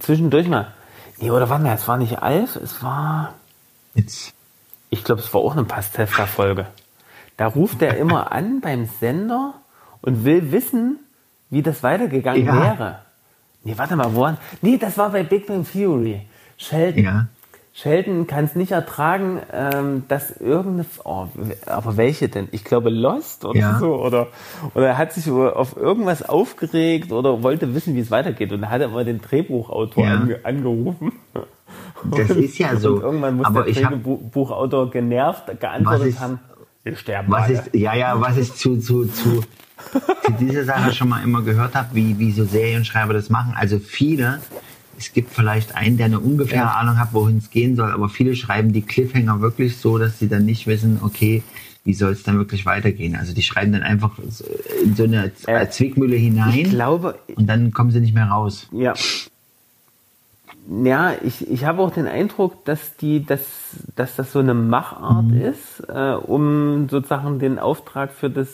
zwischendurch mal, nee, oder mal, es war nicht Alf, es war, Jetzt. Ich glaube, es war auch eine Pastewka-Folge. Da ruft er immer an beim Sender und will wissen, wie das weitergegangen Ja. wäre. Nee, warte mal, wo? Nee, das war bei Big Bang Theory. Sheldon. Ja. Sheldon kann es nicht ertragen, ähm, dass irgendeine, oh, aber welche denn? Ich glaube Lost oder Ja. so oder oder er hat sich auf irgendwas aufgeregt oder wollte wissen, wie es weitergeht und da hat er mal den Drehbuchautor Ja. ange, angerufen. Das ist ja so. Und irgendwann muss Aber der ich Drehbuchautor genervt geantwortet Was ist- haben, wir sterben Was alle. ich, ja, ja, was ich zu, zu, zu, zu dieser Sache schon mal immer gehört habe, wie, wie so Serienschreiber das machen. Also viele, es gibt vielleicht einen, der eine ungefähre Ja. Ahnung hat, wohin es gehen soll, aber viele schreiben die Cliffhanger wirklich so, dass sie dann nicht wissen, okay, wie soll es dann wirklich weitergehen. Also die schreiben dann einfach in so eine Äh, Zwickmühle ich hinein glaube, und dann kommen sie nicht mehr raus. Ja. Ja, ich, ich habe auch den Eindruck, dass die, dass, dass das so eine Machart Mhm. ist, äh, um sozusagen den Auftrag für das,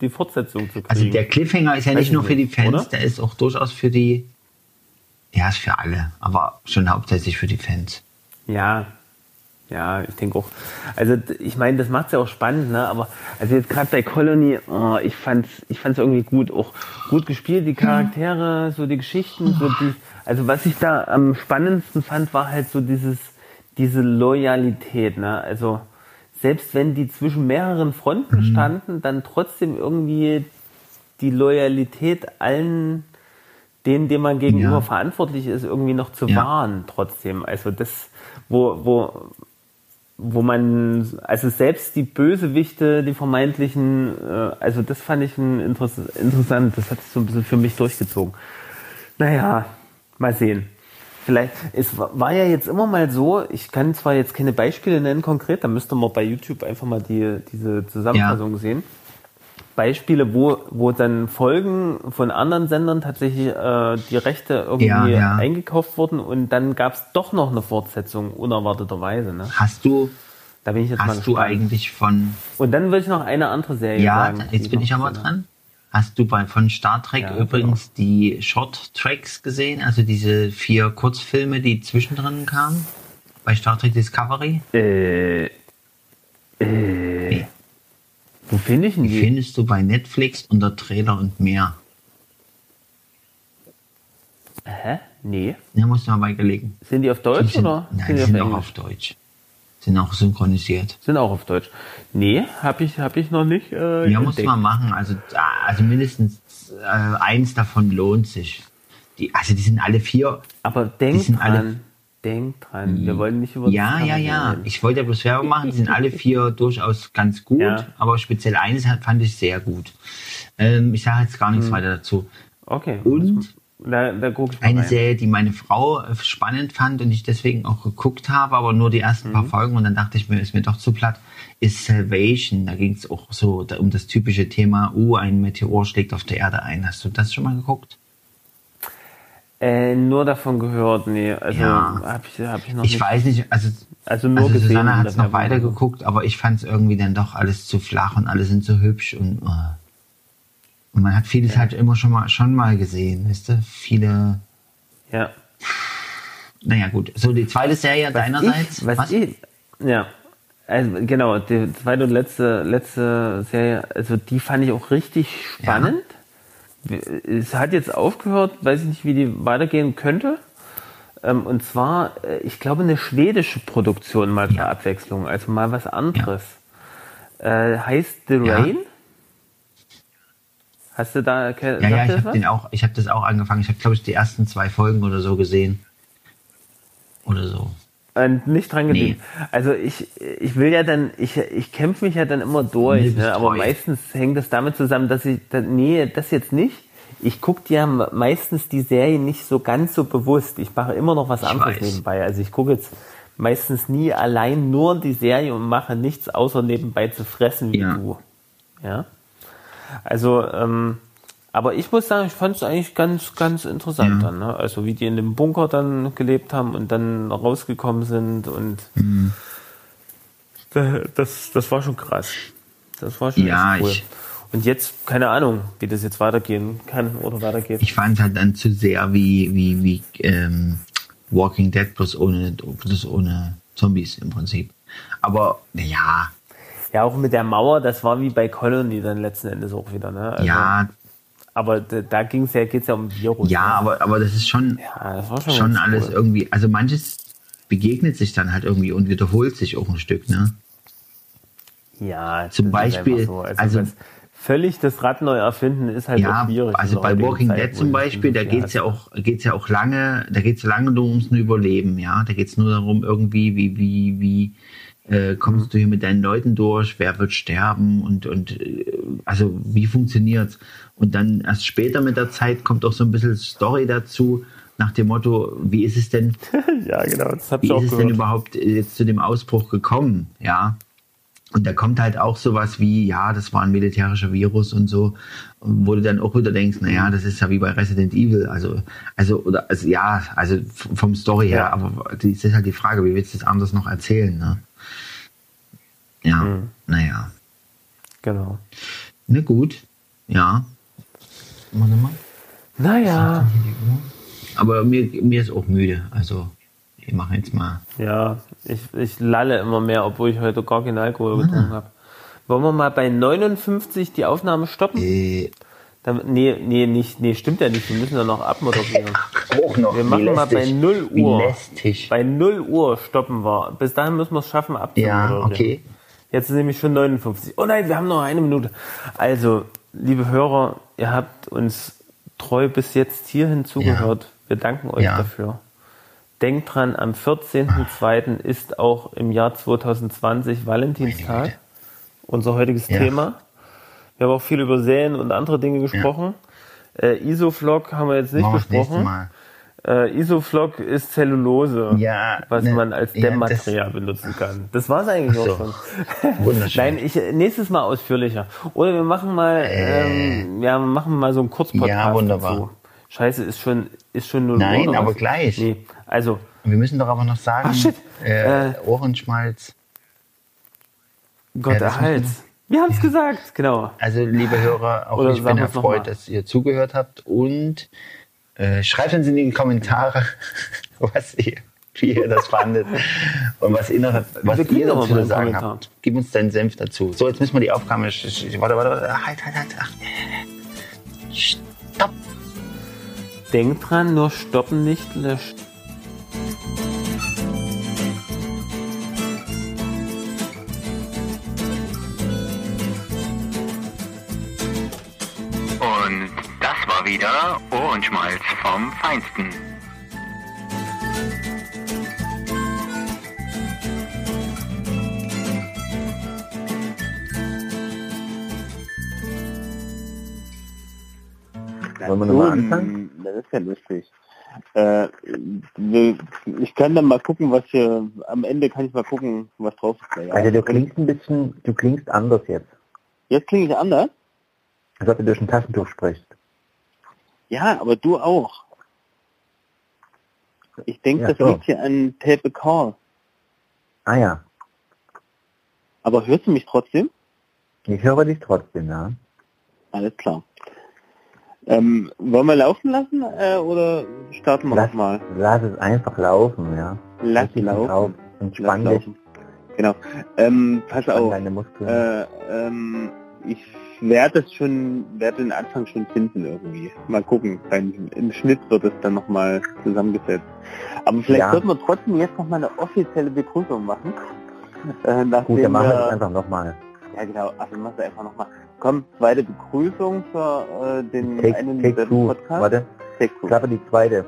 die Fortsetzung zu kriegen. Also der Cliffhanger ist ja nicht ich nur für die Fans, oder? der ist auch durchaus für die, ja, ist für alle, aber schon hauptsächlich für die Fans. Ja, ja, ich denke auch. Also ich meine, das macht es ja auch spannend, ne? Aber also jetzt gerade bei Colony, oh, ich fand's, ich fand's irgendwie gut, auch gut gespielt, die Charaktere, so die Geschichten, so die. Also was ich da am spannendsten fand, war halt so dieses, diese Loyalität, ne? Also selbst wenn die zwischen mehreren Fronten standen, dann trotzdem irgendwie die Loyalität allen denen, dem man gegenüber Ja. verantwortlich ist, irgendwie noch zu Ja. wahren trotzdem. Also das, wo, wo, wo man, also selbst die Bösewichte, die vermeintlichen, äh, also das fand ich ein Interess interessant, das hat sich so ein bisschen für mich durchgezogen. Naja, mal sehen. Vielleicht, es wa- war ja jetzt immer mal so, ich kann zwar jetzt keine Beispiele nennen konkret, da müsste man bei YouTube einfach mal die, diese Zusammenfassung sehen. Beispiele, wo, wo dann Folgen von anderen Sendern tatsächlich äh, die Rechte irgendwie Ja, ja. eingekauft wurden und dann gab es doch noch eine Fortsetzung, unerwarteterweise. Ne? Hast du, Da bin ich jetzt mal hast du gespannt. eigentlich von, Und dann will ich noch eine andere Serie ja, sagen. jetzt die bin ich aber dran. Hast du bei, von Star Trek Ja, übrigens die Short Tracks gesehen? Also diese vier Kurzfilme, die zwischendrin kamen? Bei Star Trek Discovery? Äh, äh, wo finde ich denn Die die? findest du bei Netflix unter Trailer und mehr. Hä? Nee. Da musst du mal beigelegen. Sind die auf Die Deutsch sind, oder nein, sind die die sind auf auch auf Deutsch. Sind auch synchronisiert. Sind auch auf Deutsch. Nee, hab ich, hab ich noch nicht. Äh, Ja, muss man machen. Also, also mindestens äh, eins davon lohnt sich. Die, also die sind alle vier. Aber denk sind alle- dran. Denk dran. Wir wollen nicht über Ja, ja, ja. reden. Ich wollte ja bloß Werbung machen. Die sind alle vier durchaus ganz gut. Ja. Aber speziell eines hat- fand ich sehr gut. Ähm, ich sage jetzt gar Hm. nichts weiter dazu. Okay. Und Da, da guck ich mal eine rein. Serie, die meine Frau äh, spannend fand und ich deswegen auch geguckt habe, aber nur die ersten Mhm. paar Folgen und dann dachte ich mir, ist mir doch zu platt, ist Salvation. Da ging es auch so da, um das typische Thema, uh, ein Meteor schlägt auf der Erde ein. Hast du das schon mal geguckt? Äh, nur davon gehört, nee. Also Ja. hab ich, hab ich noch Ich nicht. weiß nicht, also, Also nur also gesehen Susanne hat es noch Werbung. weiter geguckt, aber ich fand es irgendwie dann doch alles zu flach und alle sind so hübsch und, uh. Und man hat vieles halt immer schon mal schon mal gesehen, weißt du? Viele, Ja. naja gut. So die zweite Serie deinerseits. Ich, was, ich, ja. Also, genau, die zweite und letzte, letzte Serie, also die fand ich auch richtig spannend. Es hat jetzt aufgehört, weiß ich nicht, wie die weitergehen könnte. Ähm, Und zwar, äh, ich glaube, eine schwedische Produktion mal zur Ja. Abwechslung, also mal was anderes. Äh, heißt The Ja. Rain? Hast du da, ke- Ja, ja, ich habe den auch, ich habe das auch angefangen. Ich habe, glaube ich, die ersten zwei Folgen oder so gesehen. Oder so. Und nicht dran geblieben. Also ich, ich will ja dann, ich, ich kämpfe mich ja dann immer durch, Nee, ne? aber treu. meistens hängt das damit zusammen, dass ich, da, nee, das jetzt nicht. Ich gucke ja meistens die Serie nicht so ganz so bewusst. Ich mache immer noch was anderes weiß. nebenbei. Also ich gucke jetzt meistens nie allein nur die Serie und mache nichts außer nebenbei zu fressen wie Ja. du. Ja. Also, ähm, Aber ich muss sagen, ich fand es eigentlich ganz, ganz interessant Ja. dann. Ne? Also wie die in dem Bunker dann gelebt haben und dann rausgekommen sind und Mhm. da- das, das war schon krass. Das war schon Ja, echt cool. ich- und jetzt, keine Ahnung, wie das jetzt weitergehen kann oder weitergeht. Ich fand es halt dann zu sehr wie, wie, wie ähm, Walking Dead, bloß ohne, bloß ohne Zombies im Prinzip. Aber ja, ja, auch mit der Mauer, das war wie bei Colony dann letzten Endes auch wieder. Ne? Also, ja, Aber da, da ging's ja, geht's ja um Virus. ja, ne? aber, aber das ist schon, ja, das war schon, schon alles cool. irgendwie, also manches begegnet sich dann halt irgendwie und wiederholt sich auch ein Stück, ne? Ja, Zum Beispiel, So. Also, also- völlig das Rad neu erfinden ist halt Ja, schwierig. also bei Walking Zeit, Dead zum Beispiel, da geht's hast. ja auch, geht's ja auch lange, da geht's ja lange nur ums Überleben, ja. Da geht's nur darum, irgendwie, wie, wie, wie äh, kommst du hier mit deinen Leuten durch, wer wird sterben und, und äh, also wie funktioniert's? Und dann erst später mit der Zeit kommt auch so ein bisschen Story dazu, nach dem Motto, wie ist es denn, Ja, genau, das hab wie ich auch ist es denn überhaupt äh, jetzt zu dem Ausbruch gekommen, ja? Und da kommt halt auch sowas wie, ja, das war ein militärischer Virus und so, wo du dann auch wieder denkst, naja, das ist ja wie bei Resident Evil, also, also, oder, also, ja, also vom Story her, Ja. aber das ist halt die Frage, wie willst du das anders noch erzählen, ne? Ja, Mhm. naja. Genau. Na gut, ja. Mal. Naja, Aber mir, mir ist auch müde, also, ich mache jetzt mal. ja, ich, ich lalle immer mehr, obwohl ich heute gar keinen Alkohol getrunken habe. Wollen wir mal bei 59 die Aufnahme stoppen? Äh, Damit, nee, nee, nicht, nee, stimmt ja nicht. Wir müssen ja noch abmoderieren. auch noch. Wir machen mal bei lästig. 0 Wie Uhr. Bei 0 Uhr stoppen wir. Bis dahin müssen wir es schaffen abzumoderieren. Ja, okay. Jetzt ist nämlich schon 59. Oh nein, wir haben noch eine Minute. Also, liebe Hörer, ihr habt uns treu bis jetzt hierhin zugehört. Wir danken euch Ja. dafür. Denkt dran, am 14.02. ist auch im Jahr 2020 Valentinstag. Unser heutiges Ja. Thema. Wir haben auch viel über Säen und andere Dinge gesprochen. Äh, Isoflok haben wir jetzt nicht nächste besprochen. Äh, Isoflok ist Zellulose, Ja, was ne, man als ja, Dämmmaterial benutzen kann. Das war's eigentlich Ach auch so. schon. Wunderschön. Nein, ich, nächstes Mal ausführlicher. Oder wir machen mal, ähm, ja, wir machen mal so einen Kurzpodcast Ja, wunderbar. dazu. Scheiße, ist schon, ist schon null Nein, Uhr, aber was? gleich. Nee, also, Wir müssen doch aber noch sagen, Ach, shit. Äh, Äh, Ohrenschmalz. Gott Ja, erhalt. Wir haben es gesagt, genau. Also, liebe Hörer, auch Oder ich bin erfreut, dass ihr zugehört habt und äh, schreibt uns in die Kommentare, was ihr, wie ihr das fandet und was ihr, noch, was Wir ihr dazu zu sagen Kommentar. habt. Gib uns deinen Senf dazu. So, jetzt müssen wir die Aufgabe. Warte, warte, warte. Halt, halt, halt. Ach, Stopp. Denkt dran, nur stoppen nicht löscht. Und das war wieder Ohrenschmalz vom Feinsten. Wollen wir nochmal anfangen? Das ist ja lustig. Äh, wir- ich kann dann mal gucken, was hier, am Ende kann ich mal gucken, was drauf ist. Ja, Also du klingst ein bisschen, du klingst anders jetzt. Jetzt klinge ich anders? Als ob du durch ein Taschentuch sprichst. Ja, aber du auch. Ich denke, Ja, das so. liegt hier an Tape Call. Ah ja, Aber hörst du mich trotzdem? ich höre dich trotzdem, ja. Alles klar. Ähm, wollen wir laufen lassen äh, oder starten wir Lass, nochmal? lass es einfach laufen, ja. Lass nicht laufen. auf. Lass Entspann dich, laufen. Genau. Ähm, pass auf. deine Muskeln. Äh, ähm, ich werde es schon, werde den Anfang schon finden irgendwie. Mal gucken. Beim, Im Schnitt wird es dann nochmal zusammengesetzt. Aber vielleicht Ja. sollten wir trotzdem jetzt noch mal eine offizielle Begrüßung machen. Äh, Gut, dann machen wir das einfach nochmal. Ja genau, also machen wir einfach nochmal. Komm, zweite Begrüßung für äh, den Take, einen take. Podcast. Warte, Take two. klappe die zweite.